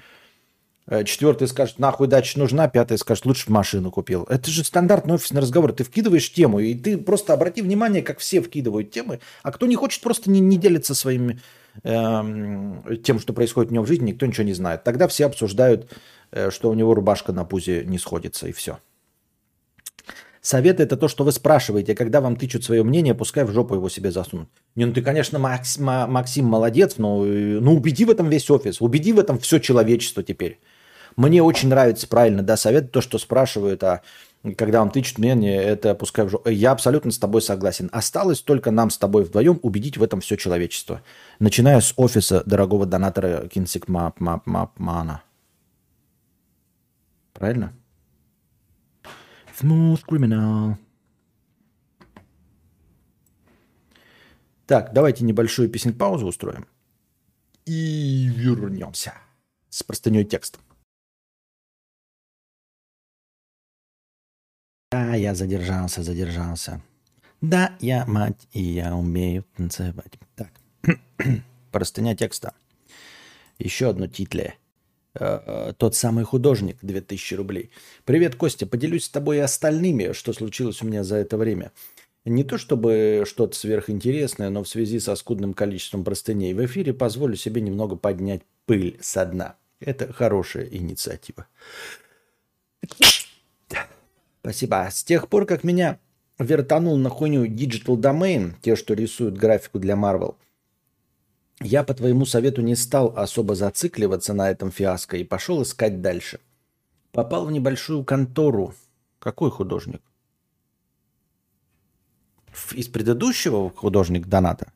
Э, четвертый скажет, нахуй дача нужна, пятый скажет, лучше машину купил. Это же стандартный офисный разговор. Ты вкидываешь тему, и ты просто обрати внимание, как все вкидывают темы, а кто не хочет, просто не, не делится своими тем, что происходит у него в жизни, никто ничего не знает. Тогда все обсуждают, э, что у него рубашка на пузе не сходится, и все. Совет это то, что вы спрашиваете, когда вам тычут свое мнение, пускай в жопу его себе засунут. Не, ну ты, конечно, Макс, Максим молодец, но ну, убеди в этом весь офис, убеди в этом все человечество теперь. Мне очень нравится правильно, да, совет, то, что спрашивают, а когда вам тычут мнение, это пускай в жопу. Я абсолютно с тобой согласен. Осталось только нам с тобой вдвоем убедить в этом все человечество. Начиная с офиса дорогого донатора Кинсик Мап Мап Мап Мана. Правильно? Smooth Criminal. Так, давайте небольшую песен паузу устроим. И вернемся с простыней текста. Да, я задержался, задержался. Да, я мать, и я умею танцевать. Так, простыня текста. Еще одно титле. Э, э, тот самый художник, 2000 рублей. Привет, Костя, поделюсь с тобой и остальными, что случилось у меня за это время. Не то чтобы что-то сверхинтересное, но в связи со скудным количеством простыней в эфире позволю себе немного поднять пыль со дна. Это хорошая инициатива. Спасибо. С тех пор, как меня вертанул на хуйню Digital Domain, те, что рисуют графику для Marvel, я по твоему совету не стал особо зацикливаться на этом фиаско и пошел искать дальше. Попал в небольшую контору. Какой художник? Из предыдущего художник Доната?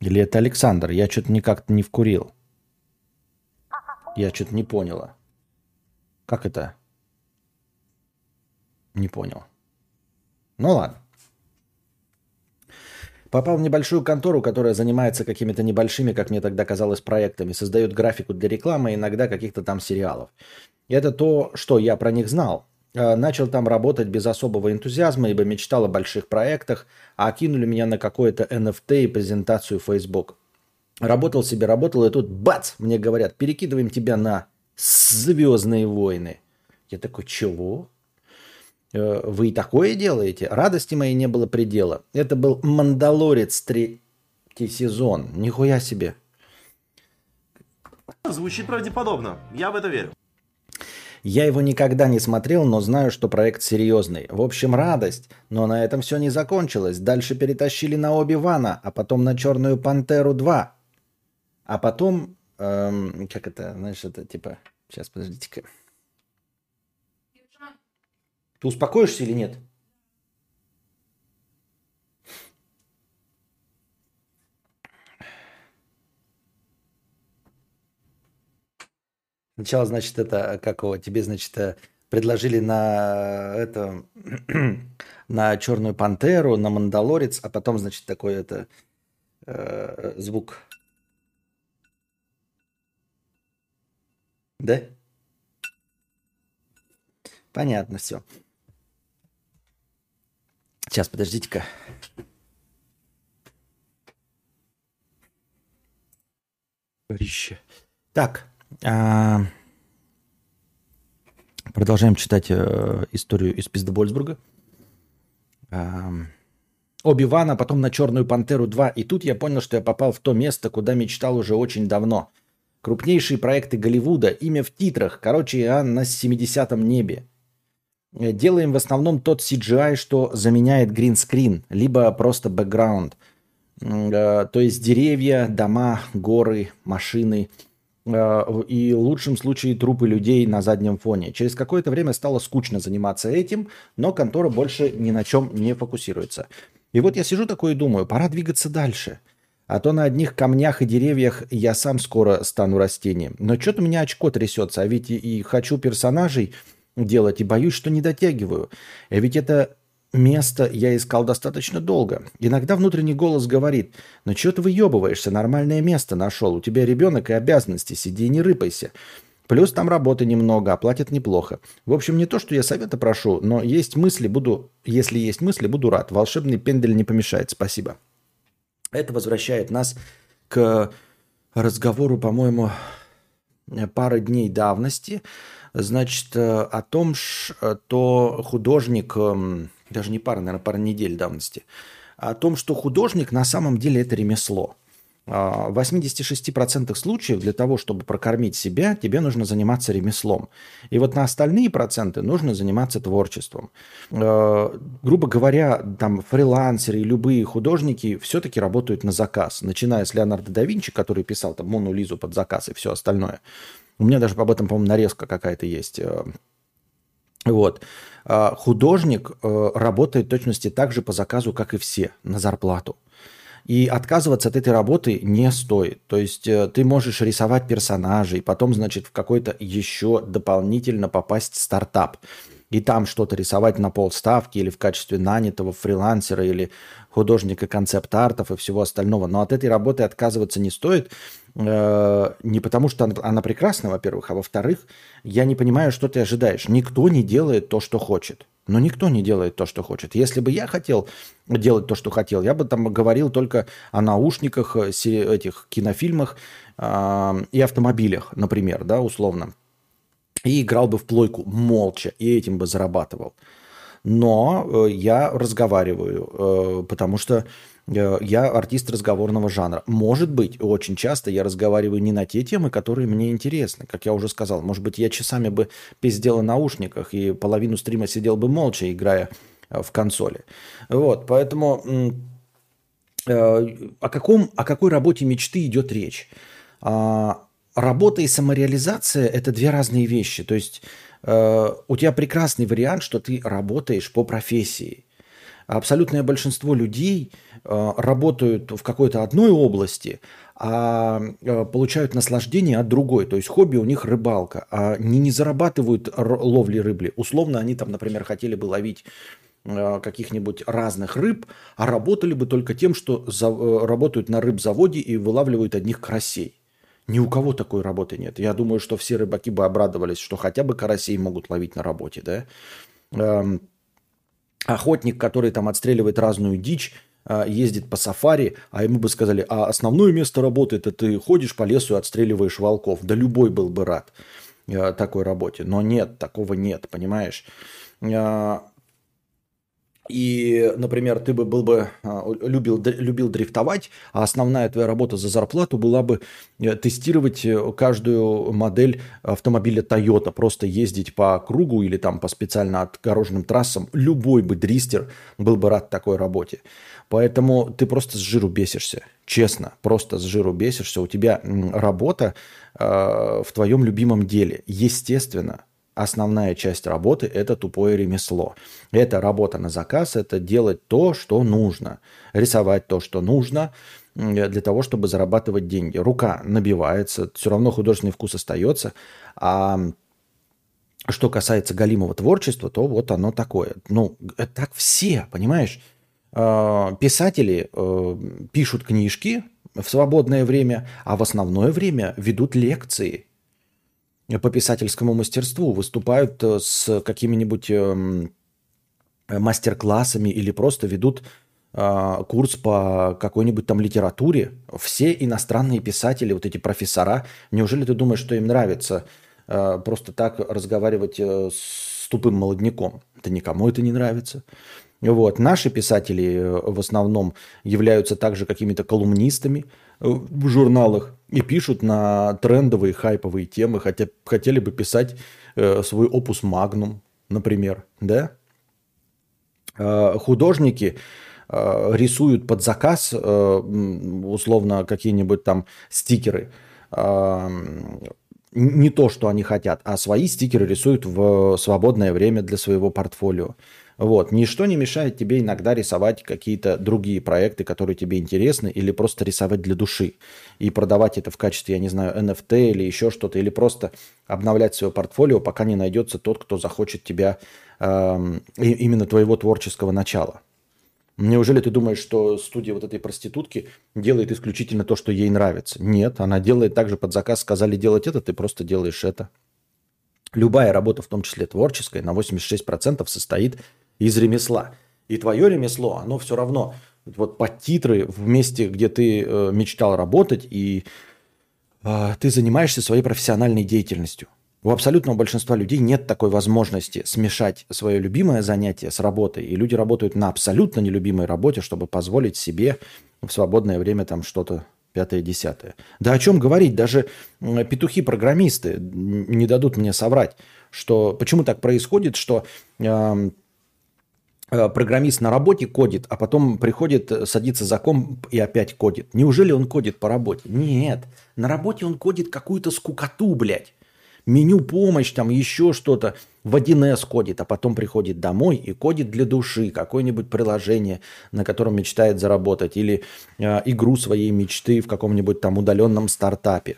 Или это Александр? Я что-то никак не вкурил. Я что-то не поняла. Как это? Не понял. Ну ладно. Попал в небольшую контору, которая занимается какими-то небольшими, как мне тогда казалось, проектами, создает графику для рекламы, иногда каких-то там сериалов. Это то, что я про них знал. Э, начал там работать без особого энтузиазма, ибо мечтал о больших проектах, а кинули меня на какое-то NFT и презентацию Facebook. Работал себе, работал, и тут бац, мне говорят, перекидываем тебя на Звездные войны. Я такой, чего? Э, вы и такое делаете? Радости моей не было предела. Это был «Мандалорец» третий сезон. Нихуя себе. Звучит правдеподобно. Я в это верю. Я его никогда не смотрел, но знаю, что проект серьезный. В общем, радость. Но на этом все не закончилось. Дальше перетащили на Оби-Вана, а потом на Черную Пантеру 2. А потом... Эм, как это, знаешь, это типа... Сейчас, подождите-ка. Ты успокоишься или нет? Сначала, значит, это, как его, тебе, значит, э, предложили на это, на Черную Пантеру, на Мандалорец, а потом, значит, такой это э, звук. Да? Понятно все. Сейчас, подождите-ка. Так, а... продолжаем читать э, историю из Пиздебольсбурга. А... Оби-Ван, а потом на Черную Пантеру 2. И тут я понял, что я попал в то место, куда мечтал уже очень давно. Крупнейшие проекты Голливуда, имя в титрах. Короче, я на 70-м небе. Э, делаем в основном тот CGI, что заменяет гринскрин, либо просто бэкграунд. То есть деревья, дома, горы, машины э, и в лучшем случае трупы людей на заднем фоне. Через какое-то время стало скучно заниматься этим, но контора больше ни на чем не фокусируется. И вот я сижу такой и думаю, пора двигаться дальше. А то на одних камнях и деревьях я сам скоро стану растением. Но что-то у меня очко трясется, а ведь и хочу персонажей делать, и боюсь, что не дотягиваю. А ведь это место я искал достаточно долго. Иногда внутренний голос говорит, ну что ты выебываешься, нормальное место нашел, у тебя ребенок и обязанности, сиди и не рыпайся. Плюс там работы немного, оплатят неплохо. В общем, не то, что я совета прошу, но есть мысли, буду, если есть мысли, буду рад. Волшебный пендель не помешает, спасибо. Это возвращает нас к разговору, по-моему, пары дней давности, значит, э, о том, что художник, эм, даже не пара, наверное, пара недель давности, о том, что художник на самом деле это ремесло. А, в 86% случаев для того, чтобы прокормить себя, тебе нужно заниматься ремеслом. И вот на остальные проценты нужно заниматься творчеством. А, грубо говоря, там фрилансеры и любые художники все-таки работают на заказ. Начиная с Леонардо да Винчи, который писал там Мону Лизу под заказ и все остальное. У меня даже об этом, по-моему, нарезка какая-то есть. А, вот. Художник работает в точности так же по заказу, как и все, на зарплату. И отказываться от этой работы не стоит. То есть э, ты можешь рисовать персонажей, потом, значит, в какой-то еще дополнительно попасть в стартап. И там что-то рисовать на полставки или в качестве нанятого фрилансера или художника концепт-артов и всего остального. Но от этой работы отказываться не стоит. Э, не потому, что она прекрасна, во-первых, а во-вторых, я не понимаю, что ты ожидаешь. Никто не делает то, что хочет. Но никто не делает то, что хочет. Если бы я хотел делать то, что хотел, я бы там говорил только о наушниках, э, этих кинофильмах э, и автомобилях, например, да, условно. И играл бы в плойку молча, и этим бы зарабатывал. Но э, я разговариваю, потому что я артист разговорного жанра. Может быть, очень часто я разговариваю не на те темы, которые мне интересны. Как я уже сказал, может быть, я часами бы пиздел в наушниках и половину стрима сидел бы молча, играя э, в консоли. Вот, поэтому э, о, каком, о какой работе мечты идет речь? А, работа и самореализация – это две разные вещи. То есть у тебя прекрасный вариант, что ты работаешь по профессии. Абсолютное большинство людей э, работают в какой-то одной области, а э, получают наслаждение от другой. То есть хобби у них рыбалка, а они не зарабатывают ловли рыбли. Условно они там, например, хотели бы ловить э, каких-нибудь разных рыб, а работали бы только тем, что за, работают на рыбзаводе и вылавливают одних карасей. Ни у кого такой работы нет. Я думаю, что все рыбаки бы обрадовались, что хотя бы карасей могут ловить на работе, да. Охотник, который там отстреливает разную дичь, а, ездит по сафари, а ему бы сказали, а основное место работы это ты ходишь по лесу и отстреливаешь волков. Да любой был бы рад а, такой работе. Но нет, такого нет, понимаешь? И, например, ты бы был бы а, любил, любил дрифтовать, а основная твоя работа за зарплату была бы э, тестировать э, каждую модель автомобиля Toyota, просто ездить по кругу или там по специально отгороженным трассам. Любой бы дристер был бы рад такой работе. Поэтому ты просто с жиру бесишься. Честно, просто с жиру бесишься. У тебя работа э, в твоем любимом деле. Естественно, основная часть работы – это тупое ремесло. Это работа на заказ, это делать то, что нужно. Рисовать то, что нужно для того, чтобы зарабатывать деньги. Рука набивается, все равно художественный вкус остается. А что касается галимого творчества, то вот оно такое. Ну, так все, понимаешь? А, писатели э, пишут книжки в свободное время, а в основное время ведут лекции – по писательскому мастерству, выступают э, с какими-нибудь эм, мастер-классами или просто ведут а, курс по какой-нибудь там литературе. Все иностранные писатели, вот эти профессора, неужели ты думаешь, что им нравится э, просто так разговаривать э, с тупым молодняком? Да никому это не нравится. Вот. Наши писатели в основном являются также какими-то колумнистами, в журналах и пишут на трендовые хайповые темы, хотя хотели бы писать э, свой опус магнум, например, да? Э, художники э, рисуют под заказ э, условно какие-нибудь там стикеры. Э, не то, что они хотят, а свои стикеры рисуют в свободное время для своего портфолио. Вот. Ничто не мешает тебе иногда рисовать какие-то другие проекты, которые тебе интересны, или просто рисовать для души. И продавать это в качестве, я не знаю, NFT или еще что-то, или просто обновлять свое портфолио, пока не найдется тот, кто захочет тебя, э, именно твоего творческого начала. Неужели ты думаешь, что студия вот этой проститутки делает исключительно то, что ей нравится? Нет, она делает также под заказ, сказали делать это, ты просто делаешь это. Любая работа, в том числе творческая, на 86% состоит из ремесла. И твое ремесло, оно все равно вот под титры в месте, где ты э, мечтал работать, и э, ты занимаешься своей профессиональной деятельностью. У абсолютного большинства людей нет такой возможности смешать свое любимое занятие с работой. И люди работают на абсолютно нелюбимой работе, чтобы позволить себе в свободное время там что-то пятое-десятое. Да о чем говорить? Даже петухи-программисты не дадут мне соврать, что почему так происходит, что Э, программист на работе кодит, а потом приходит, э, садится за комп и опять кодит. Неужели он кодит по работе? Нет. На работе он кодит какую-то скукоту, блядь. Меню помощь, там еще что-то. В 1С кодит, а потом приходит домой и кодит для души какое-нибудь приложение, на котором мечтает заработать. Или э, игру своей мечты в каком-нибудь там удаленном стартапе.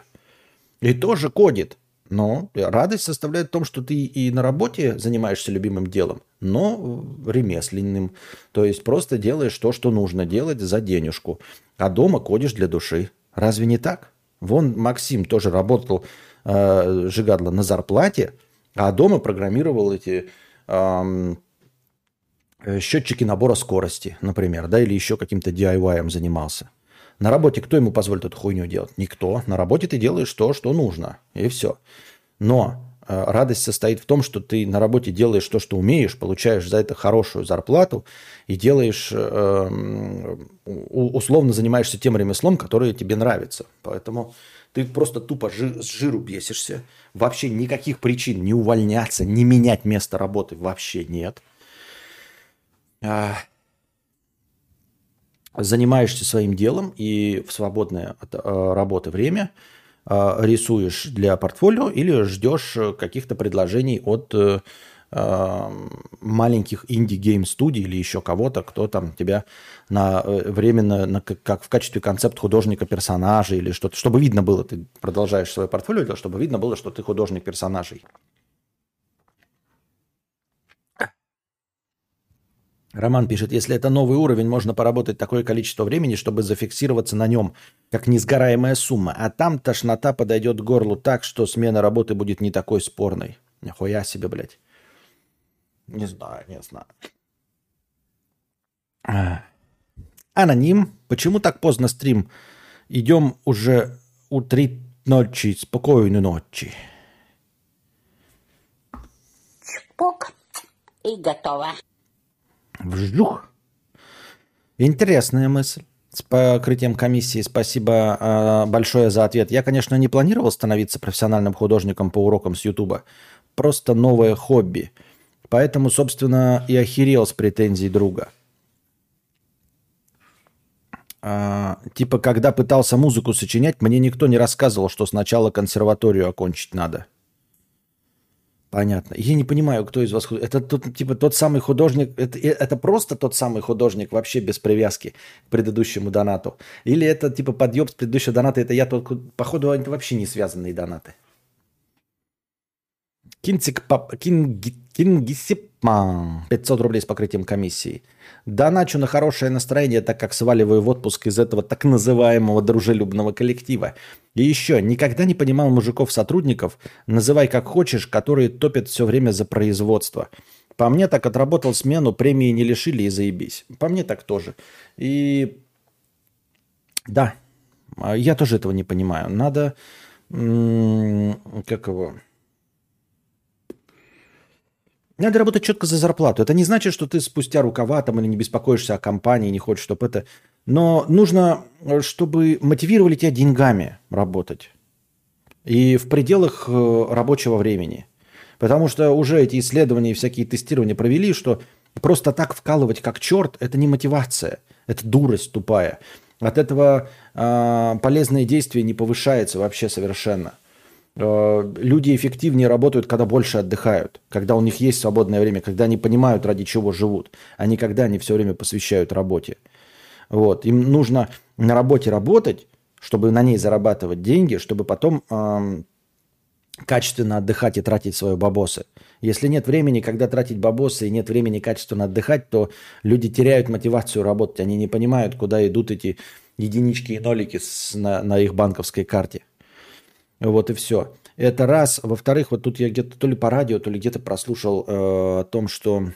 И тоже кодит. Но радость составляет в том, что ты и на работе занимаешься любимым делом, но ремесленным. То есть просто делаешь то, что нужно делать за денежку. А дома кодишь для души. Разве не так? Вон Максим тоже работал э, жигадло на зарплате, а дома программировал эти э, счетчики набора скорости, например, да, или еще каким-то DIY занимался. На работе кто ему позволит эту хуйню делать? Никто. На работе ты делаешь то, что нужно. И все. Но э, радость состоит в том, что ты на работе делаешь то, что умеешь, получаешь за это хорошую зарплату и делаешь, э, условно занимаешься тем ремеслом, которое тебе нравится. Поэтому ты просто тупо с жиру бесишься. Вообще никаких причин не увольняться, не менять место работы вообще нет. А, занимаешься своим делом и в свободное от э, работы время э, рисуешь для портфолио или ждешь каких-то предложений от э, маленьких indie game студий или еще кого-то, кто там тебя на временно на, как в качестве концепт художника персонажей или что-то, чтобы видно было, ты продолжаешь свое портфолио, чтобы видно было, что ты художник персонажей. Роман пишет, если это новый уровень, можно поработать такое количество времени, чтобы зафиксироваться на нем, как несгораемая сумма. А там тошнота подойдет к горлу так, что смена работы будет не такой спорной. Нихуя себе, блядь. Не знаю, не знаю. Аноним. Почему так поздно стрим? Идем уже у три ночи. Спокойной ночи. Чпок. И готово. Вжух. Интересная мысль. С покрытием комиссии спасибо э, большое за ответ. Я, конечно, не планировал становиться профессиональным художником по урокам с Ютуба. Просто новое хобби. Поэтому, собственно, и охерел с претензий друга. А, типа, когда пытался музыку сочинять, мне никто не рассказывал, что сначала консерваторию окончить надо. Понятно. Я не понимаю, кто из вас Это тот, типа тот самый художник, это, это просто тот самый художник вообще без привязки к предыдущему донату? Или это типа подъеб с предыдущего доната, это я только, походу, это вообще не связанные донаты. Кинцик пап, кинги, кингисипман. 500 рублей с покрытием комиссии. Доначу на хорошее настроение, так как сваливаю в отпуск из этого так называемого дружелюбного коллектива. И еще, никогда не понимал мужиков-сотрудников, называй как хочешь, которые топят все время за производство. По мне так отработал смену, премии не лишили и заебись. По мне так тоже. И да, я тоже этого не понимаю. Надо, как его, Надо работать четко за зарплату. Это не значит, что ты спустя рукава там или не беспокоишься о компании, не хочешь, чтобы это... Но нужно, э, чтобы мотивировали тебя деньгами работать. И в пределах э, рабочего времени. Потому что уже эти исследования и всякие тестирования провели, что просто так вкалывать как черт – это не мотивация, это дурость тупая. От этого э, полезное действие не повышается вообще совершенно. Э, люди эффективнее работают, когда больше отдыхают, когда у них есть свободное время, когда они понимают, ради чего живут, а не когда они все время посвящают работе. Вот. Им нужно на работе работать, чтобы на ней зарабатывать деньги, чтобы потом э, качественно отдыхать и тратить свои бабосы. Если нет времени, когда тратить бабосы и нет времени качественно отдыхать, то люди теряют мотивацию работать. Они не понимают, куда идут эти единички и нолики с, на, на их банковской карте. Вот и все. Это раз. Во-вторых, вот тут я где-то то ли по радио, то ли где-то прослушал э, о том, что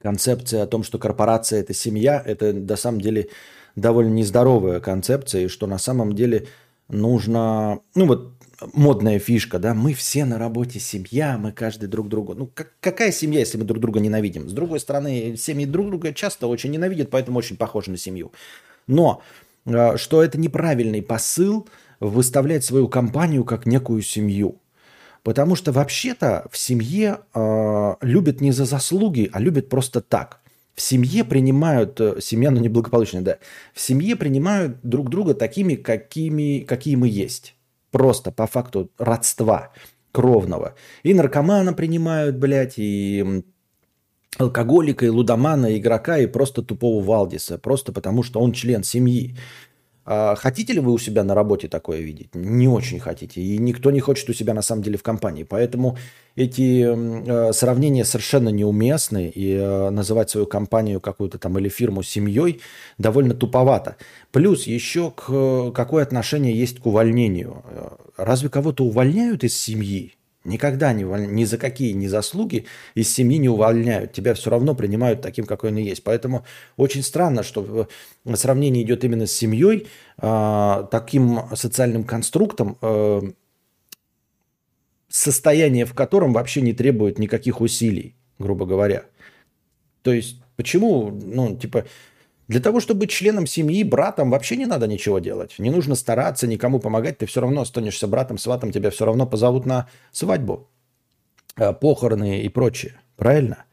концепция о том, что корпорация это семья, это на самом деле довольно нездоровая концепция, и что на самом деле нужно, ну вот модная фишка, да, мы все на работе семья, мы каждый друг другу. Ну, как, какая семья, если мы друг друга ненавидим? С другой стороны, семьи друг друга часто очень ненавидят, поэтому очень похожи на семью. Но э, что это неправильный посыл выставлять свою компанию как некую семью. Потому что вообще-то в семье э, любят не за заслуги, а любят просто так. В семье принимают, э, семья, ну неблагополучная, да, в семье принимают друг друга такими, какими, какие мы есть. Просто по факту родства кровного. И наркомана принимают, блядь, и алкоголика, и лудомана, и игрока, и просто тупого Валдиса. Просто потому, что он член семьи. А хотите ли вы у себя на работе такое видеть? Не очень хотите. И никто не хочет у себя на самом деле в компании. Поэтому эти э, сравнения совершенно неуместны. И э, называть свою компанию какую-то там или фирму семьей довольно туповато. Плюс еще к, какое отношение есть к увольнению. Э, разве кого-то увольняют из семьи? Никогда ни, ни за какие ни заслуги из семьи не увольняют. Тебя все равно принимают таким, какой он и есть. Поэтому очень странно, что сравнение идет именно с семьей, э, таким социальным конструктом, э, состояние в котором вообще не требует никаких усилий, грубо говоря. То есть почему, ну, типа, для того, чтобы быть членом семьи, братом, вообще не надо ничего делать. Не нужно стараться, никому помогать. Ты все равно останешься братом, сватом. Тебя все равно позовут на свадьбу, э, похороны и прочее. Правильно?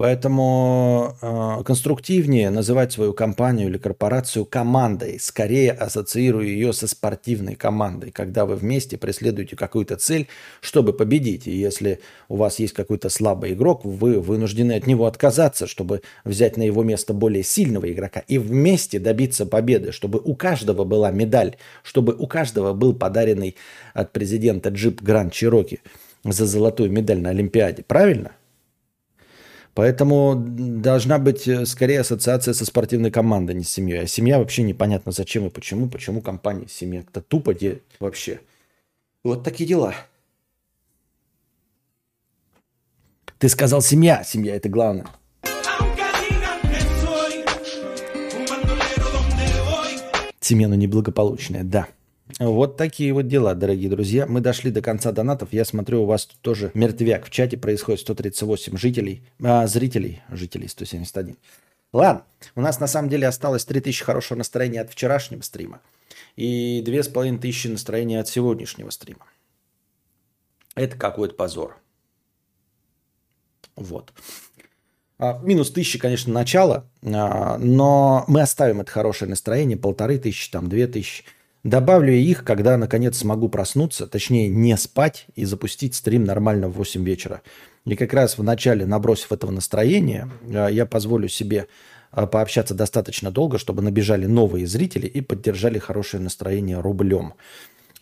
Поэтому э, конструктивнее называть свою компанию или корпорацию командой. Скорее ассоциирую ее со спортивной командой, когда вы вместе преследуете какую-то цель, чтобы победить. И если у вас есть какой-то слабый игрок, вы вынуждены от него отказаться, чтобы взять на его место более сильного игрока и вместе добиться победы, чтобы у каждого была медаль, чтобы у каждого был подаренный от президента джип Гранд Чироки за золотую медаль на Олимпиаде. Правильно? Поэтому должна быть э, скорее ассоциация со спортивной командой, не с семьей. А семья вообще непонятно зачем и почему. Почему компания семья? Это тупо где вообще. Вот такие дела. Ты сказал семья. Семья это главное. Семья, но неблагополучная, да. Вот такие вот дела, дорогие друзья. Мы дошли до конца донатов. Я смотрю, у вас тут тоже мертвяк. В чате происходит 138 жителей, а, зрителей, жителей 171. Ладно, у нас на самом деле осталось 3000 хорошего настроения от вчерашнего стрима и 2500 настроения от сегодняшнего стрима. Это какой-то позор. Вот. А, минус тысячи, конечно, начало, а, но мы оставим это хорошее настроение, полторы тысячи, там, две тысячи. Добавлю их, когда наконец смогу проснуться, точнее не спать и запустить стрим нормально в 8 вечера. И как раз в начале, набросив этого настроения, э, я позволю себе э, пообщаться достаточно долго, чтобы набежали новые зрители и поддержали хорошее настроение рублем.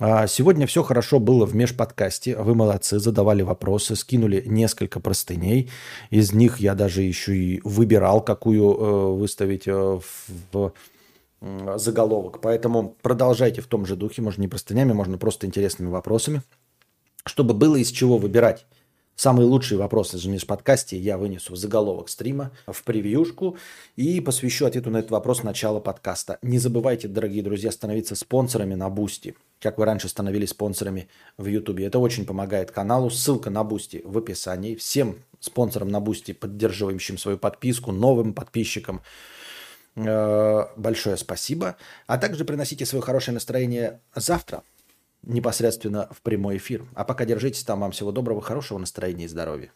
А сегодня все хорошо было в межподкасте. Вы молодцы, задавали вопросы, скинули несколько простыней. Из них я даже еще и выбирал, какую э, выставить в заголовок. Поэтому продолжайте в том же духе, можно не простынями, можно просто интересными вопросами, чтобы было из чего выбирать. Самые лучшие вопросы в межподкасте я вынесу в заголовок стрима, в превьюшку и посвящу ответу на этот вопрос начала подкаста. Не забывайте, дорогие друзья, становиться спонсорами на Бусти, как вы раньше становились спонсорами в Ютубе. Это очень помогает каналу. Ссылка на Бусти в описании. Всем спонсорам на Бусти, поддерживающим свою подписку, новым подписчикам. Э, большое спасибо. А также приносите свое хорошее настроение завтра непосредственно в прямой эфир. А пока держитесь там. Вам всего доброго, хорошего настроения и здоровья.